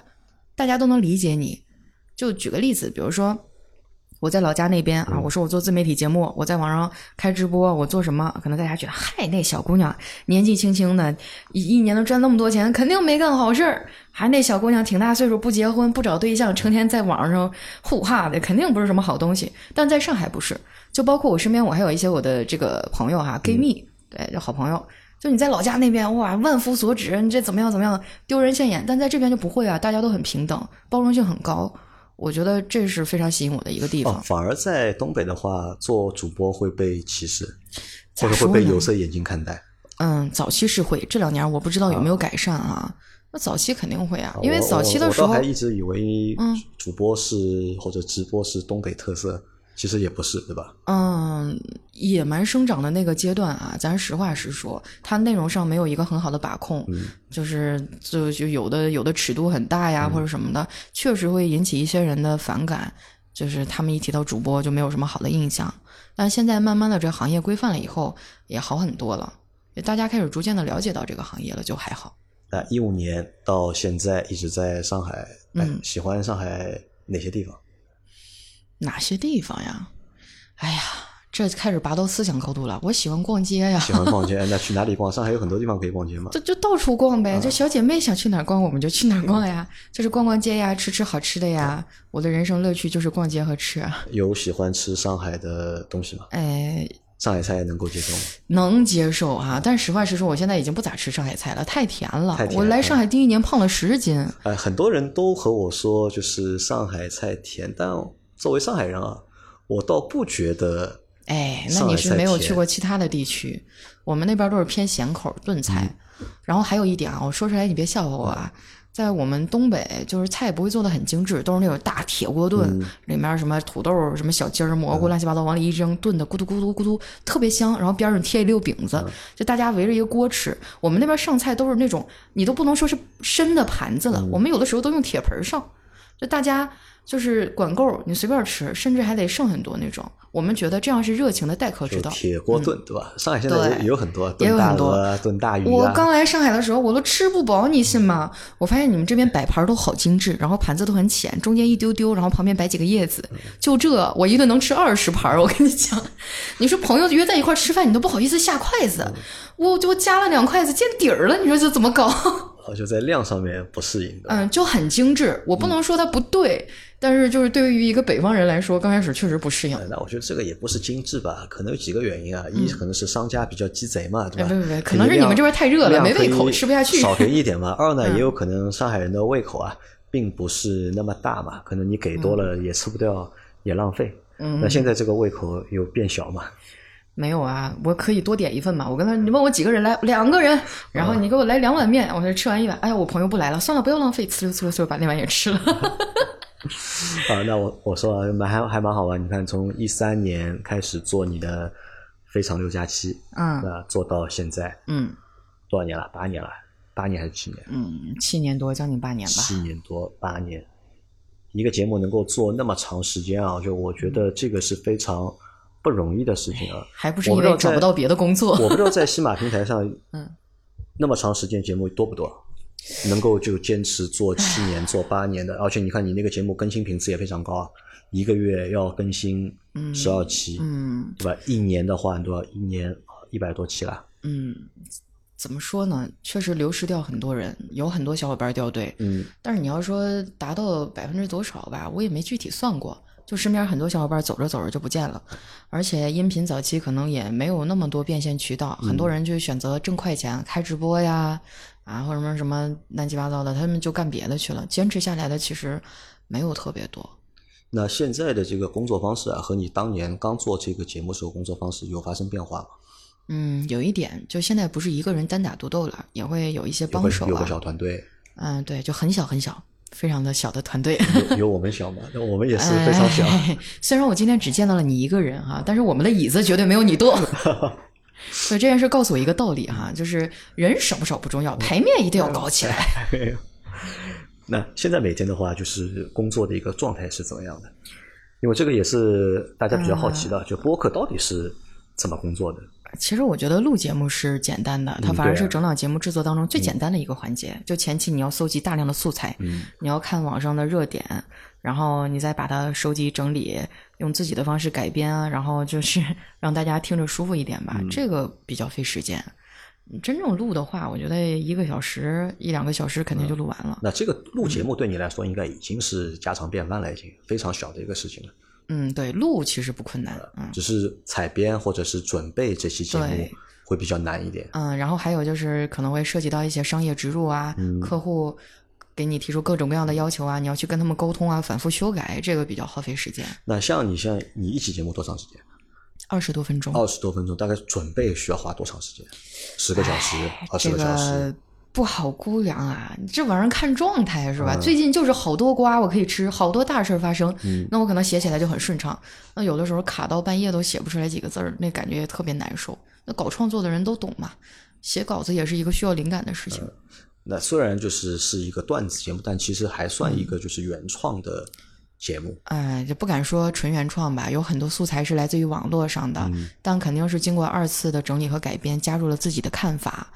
大家都能理解你。就举个例子，比如说。我在老家那边啊，我说我做自媒体节目，我在网上开直播，我做什么？可能大家觉得，嗨，那小姑娘年纪轻轻的，一一年能赚那么多钱，肯定没干好事儿。还那小姑娘挺大岁数，不结婚，不找对象，成天在网上互哈的，肯定不是什么好东西。但在上海不是，就包括我身边，我还有一些我的这个朋友哈，gay 蜜，对，就好朋友。就你在老家那边，哇，万夫所指，你这怎么样怎么样，丢人现眼。但在这边就不会啊，大家都很平等，包容性很高。我觉得这是非常吸引我的一个地方。反而在东北的话，做主播会被歧视，或者会被有色眼镜看待。嗯，早期是会，这两年我不知道有没有改善啊。那早期肯定会啊，因为早期的时候，我还一直以为主播是或者直播是东北特色。其实也不是，对吧？嗯，野蛮生长的那个阶段啊，咱实话实说，它内容上没有一个很好的把控，就是就就有的有的尺度很大呀，或者什么的，确实会引起一些人的反感。就是他们一提到主播，就没有什么好的印象。但现在慢慢的这行业规范了以后，也好很多了，大家开始逐渐的了解到这个行业了，就还好。那一五年到现在一直在上海，嗯，喜欢上海哪些地方？哪些地方呀？哎呀，这开始拔到思想高度了。我喜欢逛街呀，喜欢逛街。那去哪里逛？上海有很多地方可以逛街嘛？就就到处逛呗。这小姐妹想去哪儿逛，我们就去哪儿逛呀。就是逛逛街呀，吃吃好吃的呀。我的人生乐趣就是逛街和吃。有喜欢吃上海的东西吗？哎，上海菜能够接受吗？能接受啊，但实话实说，我现在已经不咋吃上海菜了，太甜了。我来上海第一年胖了十斤。哎，很多人都和我说，就是上海菜甜，但。作为上海人啊，我倒不觉得。哎，那你是没有去过其他的地区。我们那边都是偏咸口炖菜。然后还有一点啊，我说出来你别笑话我啊，在我们东北，就是菜不会做的很精致，都是那种大铁锅炖，里面什么土豆、什么小鸡儿、蘑菇，乱七八糟往里一扔，炖的咕嘟咕嘟咕嘟，特别香。然后边上贴一溜饼子，就大家围着一个锅吃。我们那边上菜都是那种，你都不能说是深的盘子了，我们有的时候都用铁盆上，就大家。就是管够，你随便吃，甚至还得剩很多那种。我们觉得这样是热情的待客之道。铁锅炖，对吧？上海现在也有很多，也有很多炖大鱼。我刚来上海的时候，我都吃不饱，你信吗？我发现你们这边摆盘都好精致，然后盘子都很浅，中间一丢丢，然后旁边摆几个叶子。就这，我一顿能吃二十盘。我跟你讲，你说朋友约在一块吃饭，你都不好意思下筷子，我就夹了两筷子见底儿了，你说这怎么搞？就在量上面不适应。嗯，就很精致，我不能说它不对。但是，就是对于一个北方人来说，刚开始确实不适应。那我觉得这个也不是精致吧，可能有几个原因啊。一可能是商家比较鸡贼嘛，对吧？不不不，可能是你们这边太热了，没胃口，吃不下去。少给一点嘛。二呢，也有可能上海人的胃口啊，并不是那么大嘛，可能你给多了也吃不掉，也浪费。嗯。那现在这个胃口有变小嘛？没有啊，我可以多点一份嘛。我跟他，你问我几个人来，两个人，然后你给我来两碗面，我说吃完一碗，哎呀，我朋友不来了，算了，不要浪费，呲溜呲溜呲溜把那碗也吃了。啊，那我我说蛮还还蛮好玩。你看，从一三年开始做你的非常六加七，嗯，那做到现在，嗯，多少年了？八年了，八年还是七年？嗯，七年多，将近八年吧。七年多，八年，一个节目能够做那么长时间啊，就我觉得这个是非常不容易的事情啊。还不是因为找不到别的工作？我不知道在西马平台上，嗯，那么长时间节目多不多？能够就坚持做七年、做八年的，而且你看你那个节目更新频次也非常高啊，一个月要更新十二期，嗯，对吧？一年的话你都要？一年一百多期了。嗯，怎么说呢？确实流失掉很多人，有很多小伙伴掉队。嗯，但是你要说达到百分之多少吧，我也没具体算过。就身边很多小伙伴走着走着就不见了，而且音频早期可能也没有那么多变现渠道，很多人就选择挣快钱，开直播呀。啊，或者什么什么乱七八糟的，他们就干别的去了。坚持下来的其实没有特别多。那现在的这个工作方式啊，和你当年刚做这个节目时候工作方式有发生变化吗？嗯，有一点，就现在不是一个人单打独斗了，也会有一些帮手啊。有个小团队。嗯，对，就很小很小，非常的小的团队。有有我们小吗？那我们也是非常小。虽然我今天只见到了你一个人哈，但是我们的椅子绝对没有你多。所以这件事告诉我一个道理哈，就是人少不少不重要，牌面一定要搞起来。那现在每天的话，就是工作的一个状态是怎么样的？因为这个也是大家比较好奇的，就播客到底是怎么工作的？其实我觉得录节目是简单的，它反而是整档节目制作当中最简单的一个环节。就前期你要搜集大量的素材，你要看网上的热点，然后你再把它收集整理，用自己的方式改编啊，然后就是 让大家听着舒服一点吧。这个比较费时间。真正录的话，我觉得一个小时一两个小时肯定就录完了。那这个录节目对你来说应该已经是家常便饭了，已经非常小的一个事情了。嗯，对，录其实不困难，嗯，只是采编或者是准备这期节目会比较难一点。嗯，然后还有就是可能会涉及到一些商业植入啊，客户给你提出各种各样的要求啊，你要去跟他们沟通啊，反复修改，这个比较耗费时间。那像你像你一期节目多长时间？二十多分钟。二十多分钟，大概准备需要花多长时间？十个小时，二十个小时。不好估量啊，这玩意儿看状态是吧？最近就是好多瓜我可以吃，好多大事发生，那我可能写起来就很顺畅。那有的时候卡到半夜都写不出来几个字儿，那感觉也特别难受。那搞创作的人都懂嘛，写稿子也是一个需要灵感的事情。那虽然就是是一个段子节目，但其实还算一个就是原创的节目。哎，就不敢说纯原创吧，有很多素材是来自于网络上的，但肯定是经过二次的整理和改编，加入了自己的看法。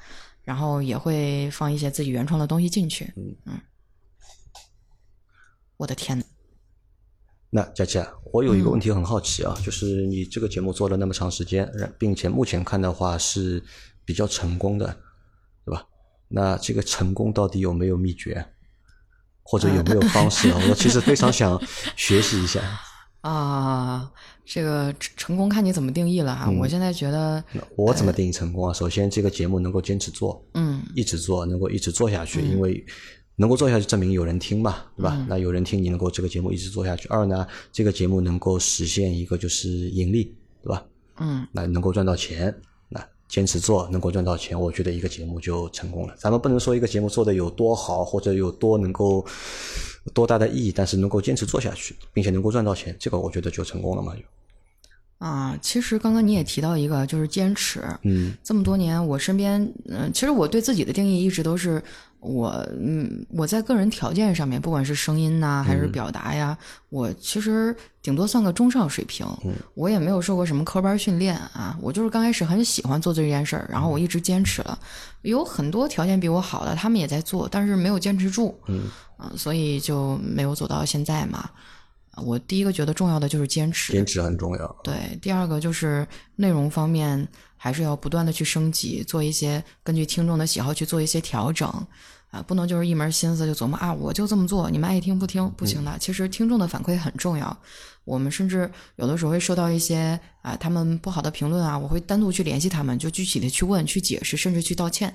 然后也会放一些自己原创的东西进去。嗯嗯，我的天呐。那佳琪啊，我有一个问题很好奇啊，就是你这个节目做了那么长时间，并且目前看的话是比较成功的，对吧？那这个成功到底有没有秘诀，或者有没有方式啊？我其实非常想学习一下。啊，这个成功看你怎么定义了哈。我现在觉得，我怎么定义成功啊？首先，这个节目能够坚持做，嗯，一直做，能够一直做下去，因为能够做下去，证明有人听嘛，对吧？那有人听，你能够这个节目一直做下去。二呢，这个节目能够实现一个就是盈利，对吧？嗯，那能够赚到钱，那坚持做能够赚到钱，我觉得一个节目就成功了。咱们不能说一个节目做的有多好，或者有多能够。多大的意义？但是能够坚持做下去，并且能够赚到钱，这个我觉得就成功了嘛。就啊，其实刚刚你也提到一个，就是坚持。嗯，这么多年，我身边，嗯，其实我对自己的定义一直都是。我嗯，我在个人条件上面，不管是声音呐，还是表达呀，我其实顶多算个中上水平。嗯，我也没有受过什么科班训练啊，我就是刚开始很喜欢做这件事儿，然后我一直坚持了。有很多条件比我好的，他们也在做，但是没有坚持住。嗯，啊，所以就没有走到现在嘛。我第一个觉得重要的就是坚持，坚持很重要。对，第二个就是内容方面。还是要不断的去升级，做一些根据听众的喜好去做一些调整，啊，不能就是一门心思就琢磨啊，我就这么做，你们爱听不听不行的。其实听众的反馈很重要，我们甚至有的时候会收到一些啊他们不好的评论啊，我会单独去联系他们，就具体的去问、去解释，甚至去道歉。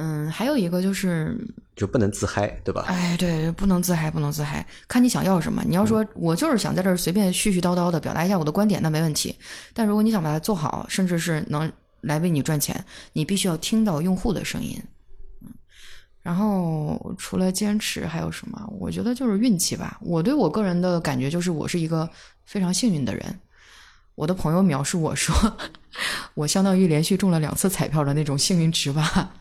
嗯，还有一个就是就不能自嗨，对吧？哎，对，不能自嗨，不能自嗨。看你想要什么。你要说我就是想在这儿随便絮絮叨叨的表达一下我的观点，那没问题。但如果你想把它做好，甚至是能来为你赚钱，你必须要听到用户的声音。嗯，然后除了坚持还有什么？我觉得就是运气吧。我对我个人的感觉就是，我是一个非常幸运的人。我的朋友描述我说，我相当于连续中了两次彩票的那种幸运值吧。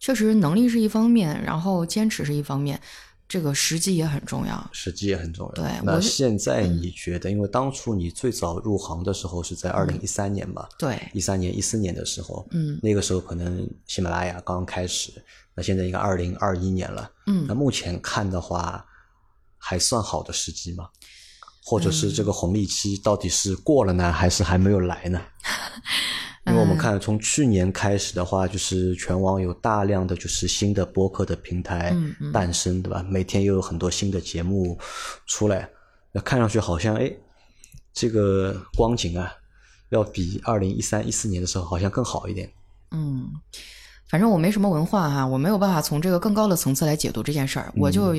确实，能力是一方面，然后坚持是一方面，这个时机也很重要。时机也很重要。对，那现在你觉得，因为当初你最早入行的时候是在二零一三年吧？对，一三年、一四年的时候，嗯，那个时候可能喜马拉雅刚刚开始，那现在应该二零二一年了，嗯，那目前看的话，还算好的时机吗？或者是这个红利期到底是过了呢，还是还没有来呢？因为我们看，从去年开始的话，就是全网有大量的就是新的播客的平台诞生，对吧？每天又有很多新的节目出来，那看上去好像哎，这个光景啊，要比二零一三一四年的时候好像更好一点。嗯，反正我没什么文化哈，我没有办法从这个更高的层次来解读这件事儿，我就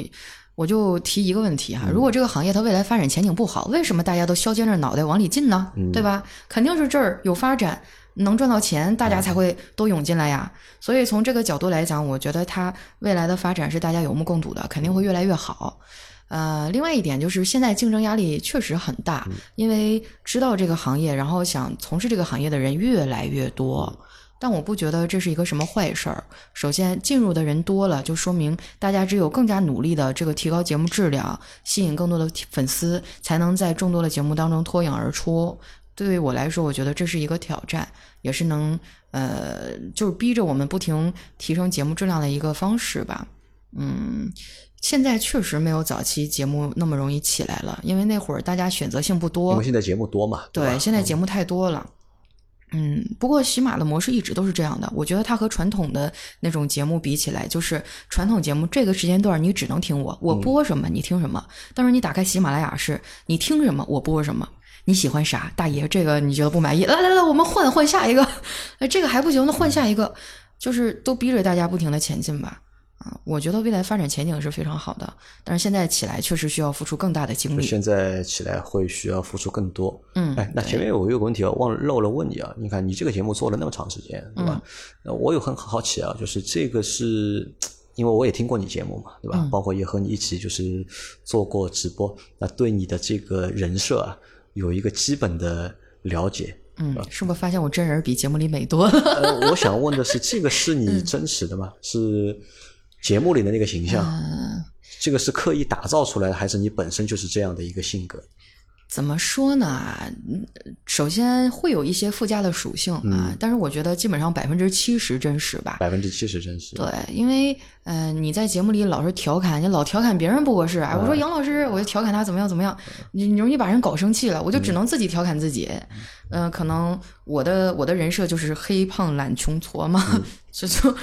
我就提一个问题哈，如果这个行业它未来发展前景不好，为什么大家都削尖着脑袋往里进呢？对吧？肯定是这儿有发展。能赚到钱，大家才会都涌进来呀。所以从这个角度来讲，我觉得它未来的发展是大家有目共睹的，肯定会越来越好。呃，另外一点就是现在竞争压力确实很大，因为知道这个行业，然后想从事这个行业的人越来越多。但我不觉得这是一个什么坏事儿。首先，进入的人多了，就说明大家只有更加努力的这个提高节目质量，吸引更多的粉丝，才能在众多的节目当中脱颖而出。对于我来说，我觉得这是一个挑战，也是能呃，就是逼着我们不停提升节目质量的一个方式吧。嗯，现在确实没有早期节目那么容易起来了，因为那会儿大家选择性不因多为。现在节目多嘛，对，现在节目太多了。嗯，不过喜马的模式一直都是这样的。我觉得它和传统的那种节目比起来，就是传统节目这个时间段你只能听我，我播什么你听什么。但是你打开喜马拉雅是，你听什么我播什么。你喜欢啥，大爷？这个你觉得不满意？来来来，我们换换下一个。哎，这个还不行，那换下一个。就是都逼着大家不停的前进吧。啊，我觉得未来发展前景是非常好的，但是现在起来确实需要付出更大的精力。现在起来会需要付出更多。嗯，哎，那前面我有个问题啊，忘了漏了问你啊。你看你这个节目做了那么长时间，对吧？那我有很好奇啊，就是这个是因为我也听过你节目嘛，对吧？包括也和你一起就是做过直播，那对你的这个人设啊有一个基本的了解。嗯，是不是发现我真人比节目里美多了？呃，我想问的是，这个是你真实的吗？是节目里的那个形象？嗯这个是刻意打造出来的，还是你本身就是这样的一个性格？怎么说呢？嗯首先会有一些附加的属性啊，但是我觉得基本上百分之七十真实吧。百分之七十真实。对，因为呃你在节目里老是调侃，你老调侃别人不合适。哎，我说杨老师，我就调侃他怎么样怎么样，你你容易把人搞生气了，我就只能自己调侃自己。嗯、可能我的我的人设就是黑胖懒穷矬嘛，这 就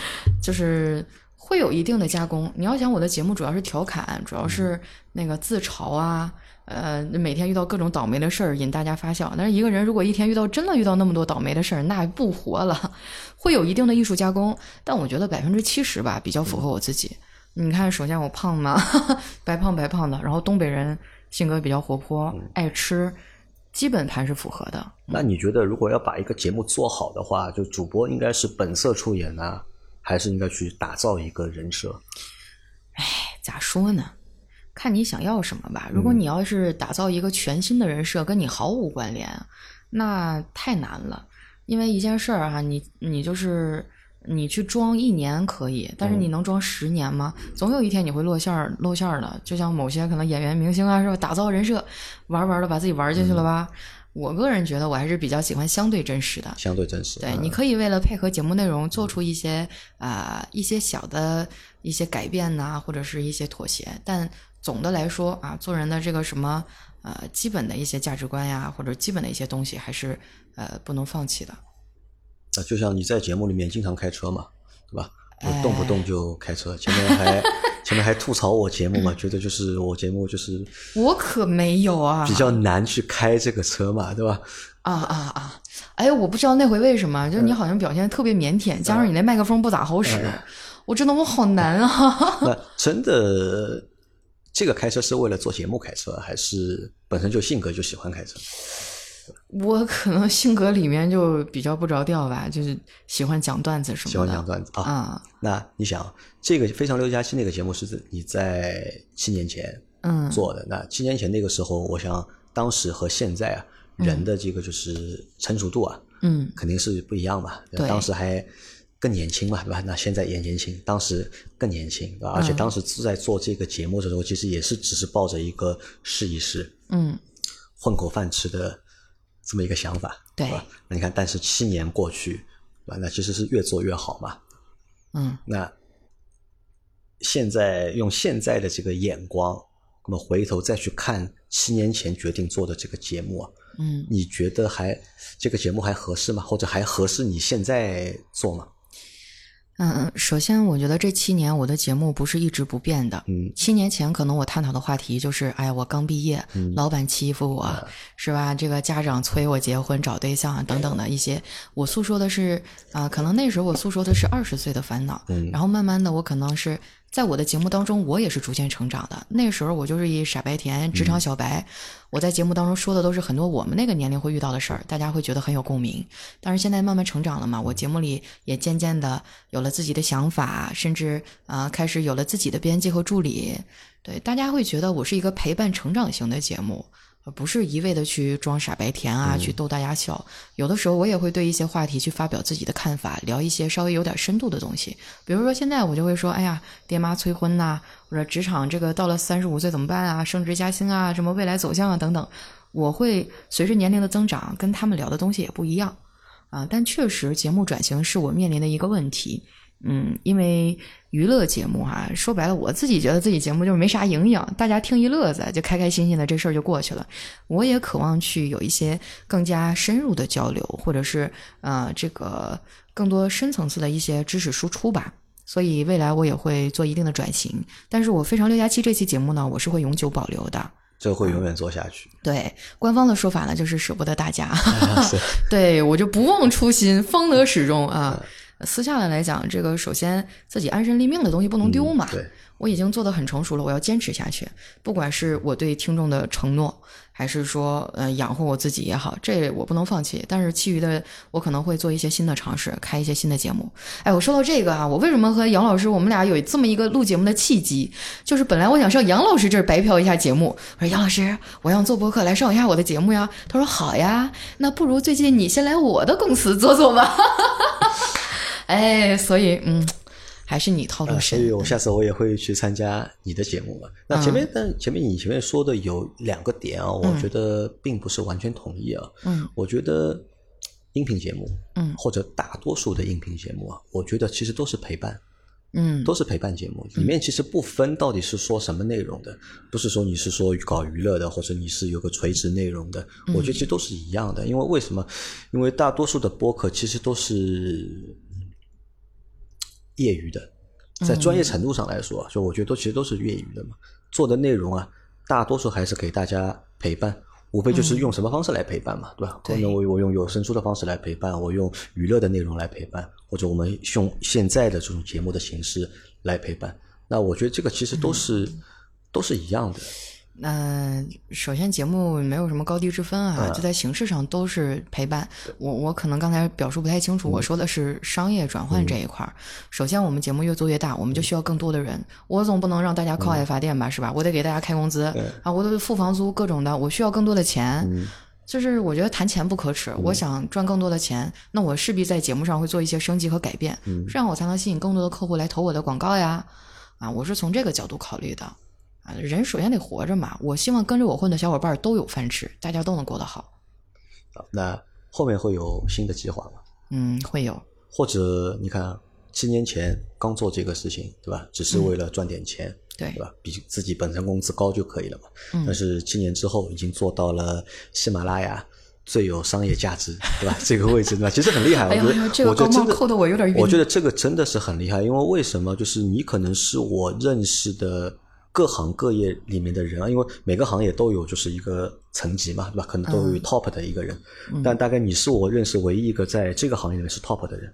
就是会有一定的加工。你要想我的节目主要是调侃，主要是那个自嘲啊。呃，每天遇到各种倒霉的事儿，引大家发笑。但是一个人如果一天遇到真的遇到那么多倒霉的事儿，那不活了，会有一定的艺术加工。但我觉得百分之七十吧，比较符合我自己。你看，首先我胖嘛，白胖白胖的，然后东北人性格比较活泼，爱吃，基本盘是符合的。那你觉得，如果要把一个节目做好的话，就主播应该是本色出演呢，还是应该去打造一个人设？哎咋说呢？看你想要什么吧。如果你要是打造一个全新的人设，跟你毫无关联，那太难了。因为一件事儿哈，你你就是你去装一年可以，但是你能装十年吗？总有一天你会露馅儿露馅儿的。就像某些可能演员明星啊，是吧？打造人设，玩儿玩儿的把自己玩儿进去了吧。我个人觉得，我还是比较喜欢相对真实的。相对真实。对，嗯你可以为了配合节目内容做出一些啊、呃一些小的一些改变呐、或者是一些妥协，但总的来说啊，做人的这个什么呃基本的一些价值观呀，或者基本的一些东西，还是呃不能放弃的。啊，就像你在节目里面经常开车嘛，对吧？动不动就开车，前面还前面还吐槽我节目嘛，觉得就是我节目就是我可没有啊比较难去开这个车嘛，对吧？啊啊啊！哎，我不知道那回为什么，就是你好像表现特别腼腆，加上你那麦克风不咋好使，我真的我好难啊。那真的这个开车是为了做节目开车，还是本身就性格就喜欢开车？我可能性格里面就比较不着调吧，就是喜欢讲段子什么的。喜欢讲段子啊。啊，那你想，这个《非常六加七》那个节目是你在七年前嗯做的，那七年前那个时候，我想当时和现在啊，人的这个就是成熟度啊，嗯肯定是不一样嘛。吧对当时还更年轻嘛，对吧？那现在也年轻，当时更年轻，对吧？而且嗯当时在做这个节目的时候，其实也是只是抱着一个试一试、嗯，混口饭吃的这么一个想法，对吧？那你看，但是七年过去，对吧？那其实是越做越好嘛。嗯那现在用现在的这个眼光，那么回头再去看七年前决定做的这个节目啊，嗯你觉得还这个节目还合适吗？或者还合适你现在做吗？嗯嗯，首先我觉得这七年我的节目不是一直不变的。嗯七年前可能我探讨的话题就是，哎呀，我刚毕业，老板欺负我，是吧？这个家长催我结婚找对象啊等等的一些，我诉说的是啊、可能那时候我诉说的是二十岁的烦恼，嗯然后慢慢的我可能是在我的节目当中，我也是逐渐成长的。那时候我就是一傻白甜职场小白，我在节目当中说的都是很多我们那个年龄会遇到的事儿，大家会觉得很有共鸣。但是现在慢慢成长了嘛，我节目里也渐渐的有了自己的想法，甚至啊、呃开始有了自己的编辑和助理。对，大家会觉得我是一个陪伴成长型的节目，而不是一味的去装傻白甜啊，去逗大家笑。有的时候我也会对一些话题去发表自己的看法，聊一些稍微有点深度的东西。比如说现在我就会说，哎呀，爹妈催婚呐、或者职场这个到了三十五岁怎么办啊，升职加薪啊，什么未来走向啊等等。我会随着年龄的增长，跟他们聊的东西也不一样啊。但确实，节目转型是我面临的一个问题。嗯，因为娱乐节目哈，说白了，我自己觉得自己节目就是没啥营养，大家听一乐子，就开开心心的，这事儿就过去了。我也渴望去有一些更加深入的交流，或者是呃，这个更多深层次的一些知识输出吧。所以未来我也会做一定的转型，但是我非常六加七这期节目呢，我是会永久保留的。这会永远做下去。对，官方的说法呢，就是舍不得大家。对我就不忘初心，方得始终啊。私下的来讲，这个首先自己安身立命的东西不能丢嘛。对，我已经做得很成熟了，我要坚持下去。不管是我对听众的承诺，还是说呃养活我自己也好，这我不能放弃。但是其余的，我可能会做一些新的尝试，开一些新的节目。哎，我说到这个啊，我为什么和杨老师我们俩有这么一个录节目的契机？就是本来我想上杨老师这儿白嫖一下节目，我说杨老师，我要做播客来上一下我的节目呀。他说好呀，那不如最近你先来我的公司做做吧。哎，所以嗯，还是你套路深。所以我下次我也会去参加你的节目嘛。那前面，但前面你前面说的有两个点啊，我觉得并不是完全统一啊。嗯，我觉得音频节目，嗯，或者大多数的音频节目啊，我觉得其实都是陪伴，嗯，都是陪伴节目。里面其实不分到底是说什么内容的，不是说你是说搞娱乐的，或者你是有个垂直内容的，我觉得其实都是一样的。因为为什么？因为大多数的播客其实都是。业余的，在专业程度上来说，就我觉得都其实都是业余的嘛。做的内容啊，大多数还是给大家陪伴，无非就是用什么方式来陪伴嘛，对吧？可能我我用有声书的方式来陪伴，我用娱乐的内容来陪伴，或者我们用现在的这种节目的形式来陪伴。那我觉得这个其实都是都是一样的。那首先节目没有什么高低之分啊，就在形式上都是陪伴。我我可能刚才表述不太清楚，我说的是商业转换这一块儿。首先，我们节目越做越大，我们就需要更多的人。我总不能让大家靠爱发电吧，是吧？我得给大家开工资啊，我得付房租，各种的，我需要更多的钱。就是我觉得谈钱不可耻，我想赚更多的钱，那我势必在节目上会做一些升级和改变，这样我才能吸引更多的客户来投我的广告呀。啊，我是从这个角度考虑的。人首先得活着嘛，我希望跟着我混的小伙伴都有饭吃，大家都能过得好。那后面会有新的计划吗？嗯，会有。或者你看，七年前刚做这个事情，对吧？只是为了赚点钱，对对吧？比自己本身工资高就可以了嘛。嗯。但是七年之后，已经做到了喜马拉雅最有商业价值，对吧？这个位置，对吧？其实很厉害。哎呀，这个高帽扣的我有点晕。我觉得这个真的是很厉害，因为为什么？就是你可能是我认识的。各行各业里面的人啊，因为每个行业都有就是一个层级嘛，对吧？可能都有 top 的一个人，但大概你是我认识唯一一个在这个行业里面是 top 的人。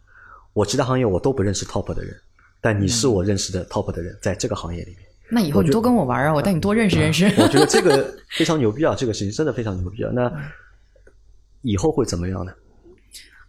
我其他行业我都不认识 top 的人，但你是我认识的 top 的人，在这个行业里面。那以后你多跟我玩啊，我带你多认识认识。我觉得这个非常牛逼啊，这个事情真的非常牛逼啊。那以后会怎么样呢？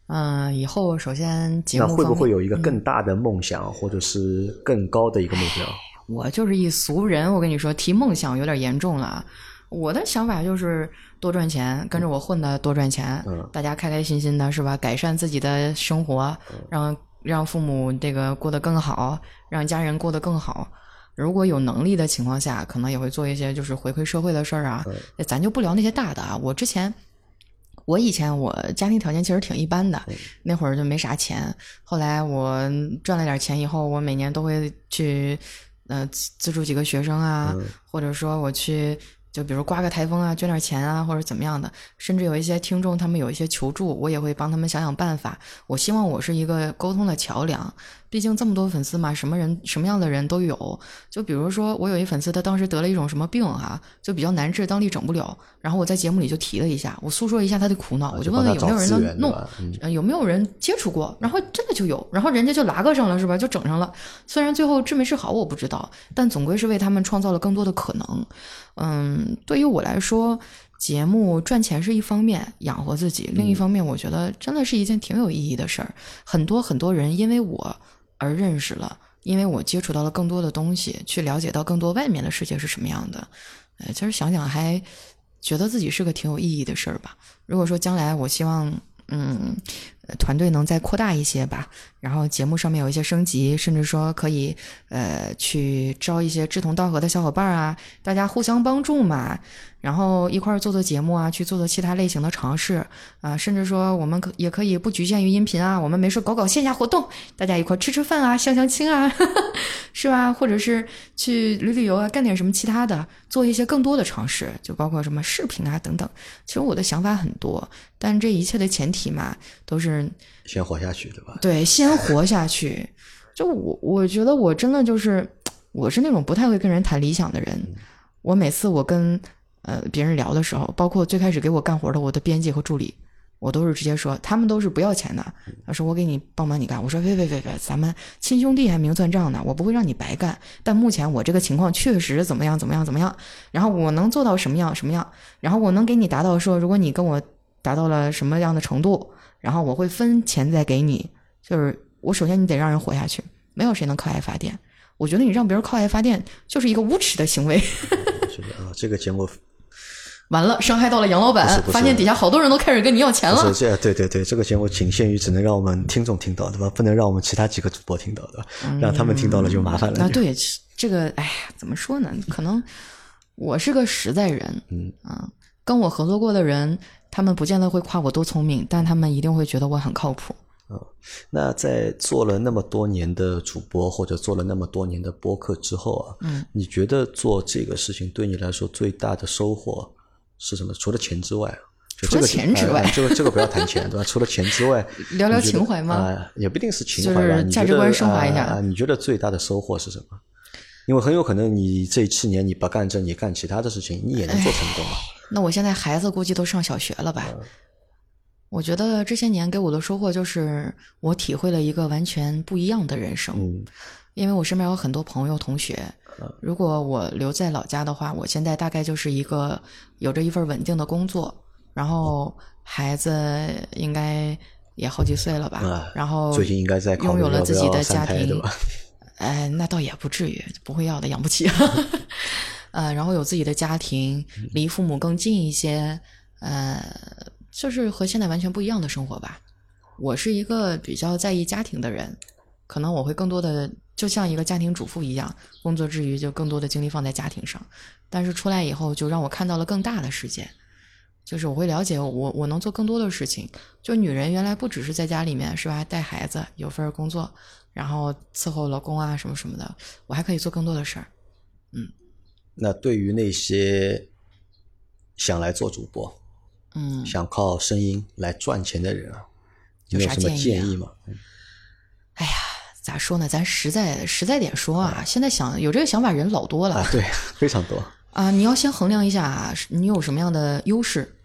嗯，以后首先节目那会不会有一个更大的梦想，或者是更高的一个目标？我就是一俗人，我跟你说，提梦想有点严重了。我的想法就是多赚钱，跟着我混的多赚钱，大家开开心心的，是吧？改善自己的生活，让让父母这个过得更好，让家人过得更好。如果有能力的情况下，可能也会做一些就是回馈社会的事儿啊。咱就不聊那些大的啊。我之前，我以前我家庭条件其实挺一般的，那会儿就没啥钱。后来我赚了点钱以后，我每年都会去。呃，资助几个学生啊，或者说我去，就比如刮个台风啊，捐点钱啊，或者怎么样的，甚至有一些听众他们有一些求助，我也会帮他们想想办法。我希望我是一个沟通的桥梁。毕竟这么多粉丝嘛，什么人什么样的人都有。就比如说，我有一粉丝，他当时得了一种什么病哈，就比较难治，当地整不了。然后我在节目里就提了一下，我诉说一下他的苦恼，我就问问有没有人能弄，有没有人接触过，然后真的就有，然后人家就拉个上了，是吧？就整上了。虽然最后治没治好我不知道，但总归是为他们创造了更多的可能。嗯，对于我来说，节目赚钱是一方面，养活自己；另一方面，我觉得真的是一件挺有意义的事儿。很多很多人因为我。而认识了，因为我接触到了更多的东西，去了解到更多外面的世界是什么样的。呃，其实想想还觉得自己是个挺有意义的事儿吧。如果说将来我希望，嗯，呃团队能再扩大一些吧，然后节目上面有一些升级，甚至说可以呃去招一些志同道合的小伙伴啊，大家互相帮助嘛，然后一块儿做做节目啊，去做做其他类型的尝试啊，甚至说我们可也可以不局限于音频啊，我们没事搞搞线下活动，大家一块吃吃饭啊，相相亲啊，是吧？或者是去旅旅游啊，干点什么其他的，做一些更多的尝试，就包括什么视频啊等等。其实我的想法很多，但这一切的前提嘛，都是先活下去，对吧？对，先 活下去。就我，我觉得我真的就是，我是那种不太会跟人谈理想的人。我每次我跟呃别人聊的时候，包括最开始给我干活的我的编辑和助理，我都是直接说，他们都是不要钱的。他说我给你帮忙你干，我说别别别别，咱们亲兄弟还明算账呢，我不会让你白干。但目前我这个情况确实怎么样怎么样怎么样，然后我能做到什么样什么样，然后我能给你达到说，如果你跟我达到了什么样的程度，然后我会分钱再给你。就是我首先你得让人活下去，没有谁能靠爱发电。我觉得你让别人靠爱发电就是一个无耻的行为。是的啊，这个节目完了，伤害到了杨老板发现底下好多人都开始跟你要钱了对对对，这个节目仅限于只能让我们听众听到，对吧？不能让我们其他几个主播听到，对吧？让他们听到了就麻烦了。啊，就对，这个，哎呀，怎么说呢？可能我是个实在人，嗯啊，跟我合作过的人，他们不见得会夸我多聪明，但他们一定会觉得我很靠谱。那在做了那么多年的主播，或者做了那么多年的播客之后啊，嗯，你觉得做这个事情对你来说最大的收获是什么？除了钱之外除了这个钱之外呃这个这个不要谈钱，对吧？除了钱之外，聊聊情怀吗啊、也不一定是情怀吧，价值观升华一下啊你觉得最大的收获是什么？因为很有可能你这七年你不干这，你干其他的事情，你也能做成功啊。那我现在孩子估计都上小学了吧？我觉得这些年给我的收获就是，我体会了一个完全不一样的人生。嗯因为我身边有很多朋友、同学，如果我留在老家的话，我现在大概就是一个有着一份稳定的工作，然后孩子应该也好几岁了吧，啊然后最近应该在拥有了自己的家庭哎，那倒也不至于，不会要的，养不起。呃，然后有自己的家庭，离父母更近一些，呃，就是和现在完全不一样的生活吧。我是一个比较在意家庭的人，可能我会更多的就像一个家庭主妇一样，工作之余就更多的精力放在家庭上。但是出来以后，就让我看到了更大的世界，就是我会了解我我能做更多的事情。就女人原来不只是在家里面是吧，带孩子有份工作，然后伺候老公啊什么什么的，我还可以做更多的事儿。嗯那对于那些想来做主播、嗯，想靠声音来赚钱的人啊，有啥你有什么建议啊建议吗？哎呀，咋说呢？咱实在实在点说啊，现在想有这个想法人老多了啊，对，非常多。啊，你要先衡量一下啊，你有什么样的优势，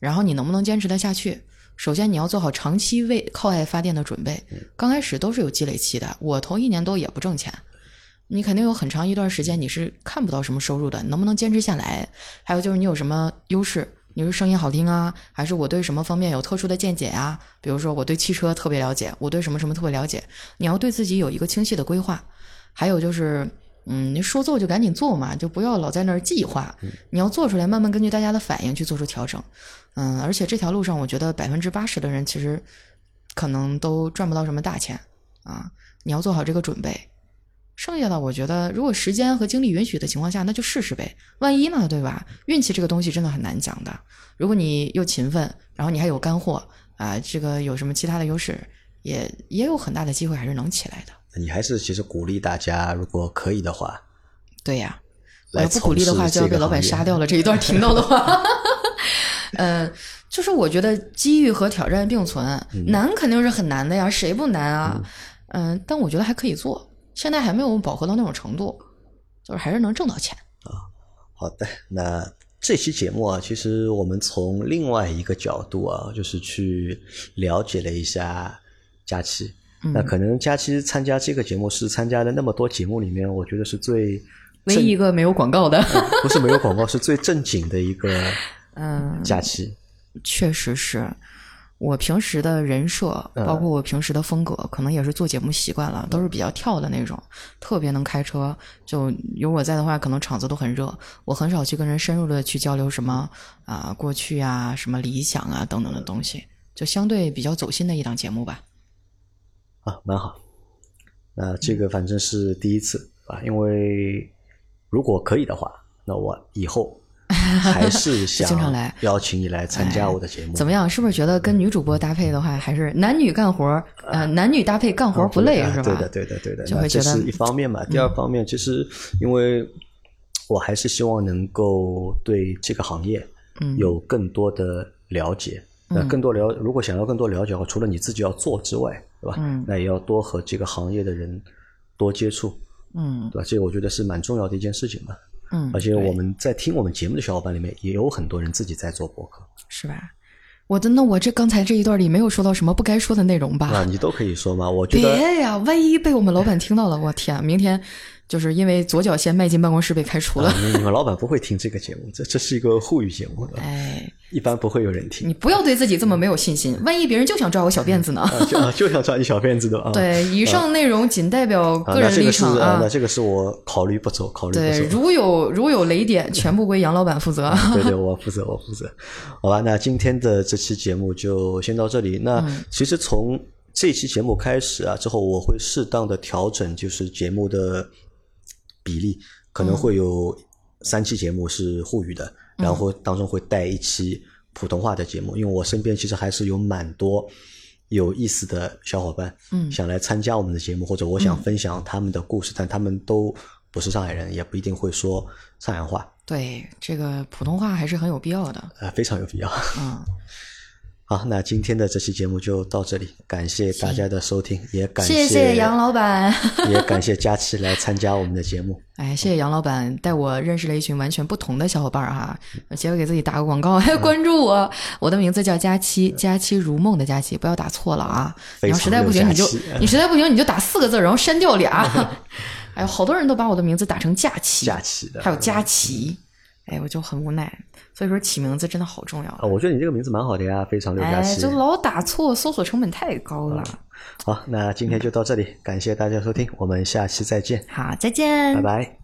然后你能不能坚持得下去。首先，你要做好长期为靠爱发电的准备。刚开始都是有积累期的，我头一年多也不挣钱，你肯定有很长一段时间你是看不到什么收入的，能不能坚持下来？还有就是你有什么优势？你是声音好听啊，还是我对什么方面有特殊的见解啊？比如说我对汽车特别了解，我对什么什么特别了解，你要对自己有一个清晰的规划。还有就是，嗯，你说做就赶紧做嘛，就不要老在那儿计划。你要做出来，慢慢根据大家的反应去做出调整。嗯，而且这条路上，我觉得百分之八十的人其实可能都赚不到什么大钱啊。你要做好这个准备。剩下的，我觉得如果时间和精力允许的情况下，那就试试呗。万一呢，对吧？运气这个东西真的很难讲的。如果你又勤奋，然后你还有干货啊，这个有什么其他的优势，也也有很大的机会还是能起来的。你还是其实鼓励大家，如果可以的话，对呀，我要不鼓励的话，就要被老板杀掉了。这一段听到的话，呃，就是我觉得机遇和挑战并存，难肯定是很难的呀，谁不难啊？嗯、但我觉得还可以做，现在还没有饱和到那种程度，就是还是能挣到钱啊。好的，那这期节目啊，其实我们从另外一个角度啊，就是去了解了一下佳期。那可能佳期参加这个节目是参加的那么多节目里面，我觉得是最唯一一个没有广告的，不是没有广告，是最正经的一个 嗯，假期。确实是我平时的人设，包括我平时的风格，可能也是做节目习惯了，都是比较跳的那种，特别能开车。就有我在的话，可能场子都很热。我很少去跟人深入的去交流什么啊、过去啊、什么理想啊等等的东西。就相对比较走心的一档节目吧。啊，蛮好。那这个反正是第一次啊，因为如果可以的话，那我以后还是 想经常来邀请你来参加我的节目。怎么样？是不是觉得跟女主播搭配的话，还是男女干活儿？呃，男女搭配干活儿不累是吧？对的，对的，对的。就会觉得这是一方面嘛。第二方面，其实因为我还是希望能够对这个行业嗯有更多的了解。那更多了，如果想要更多了解的话，除了你自己要做之外，对吧？嗯那也要多和这个行业的人多接触，嗯对吧？这个我觉得是蛮重要的一件事情吧。嗯，而且我们在听我们节目的小伙伴里面，也有很多人自己在做博客是吧？我的那我这刚才这一段里没有说到什么不该说的内容吧？啊，你都可以说吗。我觉得别呀，万一被我们老板听到了，我天，明天就是因为左脚先迈进办公室被开除了。啊，你你们老板不会听这个节目，这这是一个沪语节目，哎，一般不会有人听你。不要对自己这么没有信心，万一别人就想抓我小辫子呢？啊就啊就想抓你小辫子的啊。对，以上内容仅代表啊，个人立那这个是场啊，那这个是我考虑不周，考虑对，不周。如有如有雷点，全部归杨老板负责。对对，我负责，我负责。好吧，那今天的这期节目就先到这里。那嗯其实从这期节目开始啊，之后我会适当的调整，就是节目的比例，可能会有三期节目是沪语的，嗯然后当中会带一期普通话的节目，因为我身边其实还是有蛮多。有意思的小伙伴，嗯想来参加我们的节目，或者我想分享他们的故事，但他们都不是上海人，也不一定会说上海话，对，这个普通话还是很有必要的。呃，非常有必要。嗯，好，那今天的这期节目就到这里，感谢大家的收听，也感谢谢杨老板。也感谢佳琪来参加我们的节目。哎，谢谢杨老板带我认识了一群完全不同的小伙伴儿哈。结果给自己打个广告，还关注我。我的名字叫佳期，佳期如梦的佳期，不要打错了啊！你要实在不行，你就你实在不行你就打四个字，然后删掉俩。哎呦，好多人都把我的名字打成假期，假期的还有佳琪，哎，我就很无奈。所以说起名字真的好重要啊，。我觉得你这个名字蛮好的呀，非常六加哎，七就。老打错，搜索成本太高了。好，那今天就到这里，感谢大家收听，我们下期再见，好，再见，拜拜。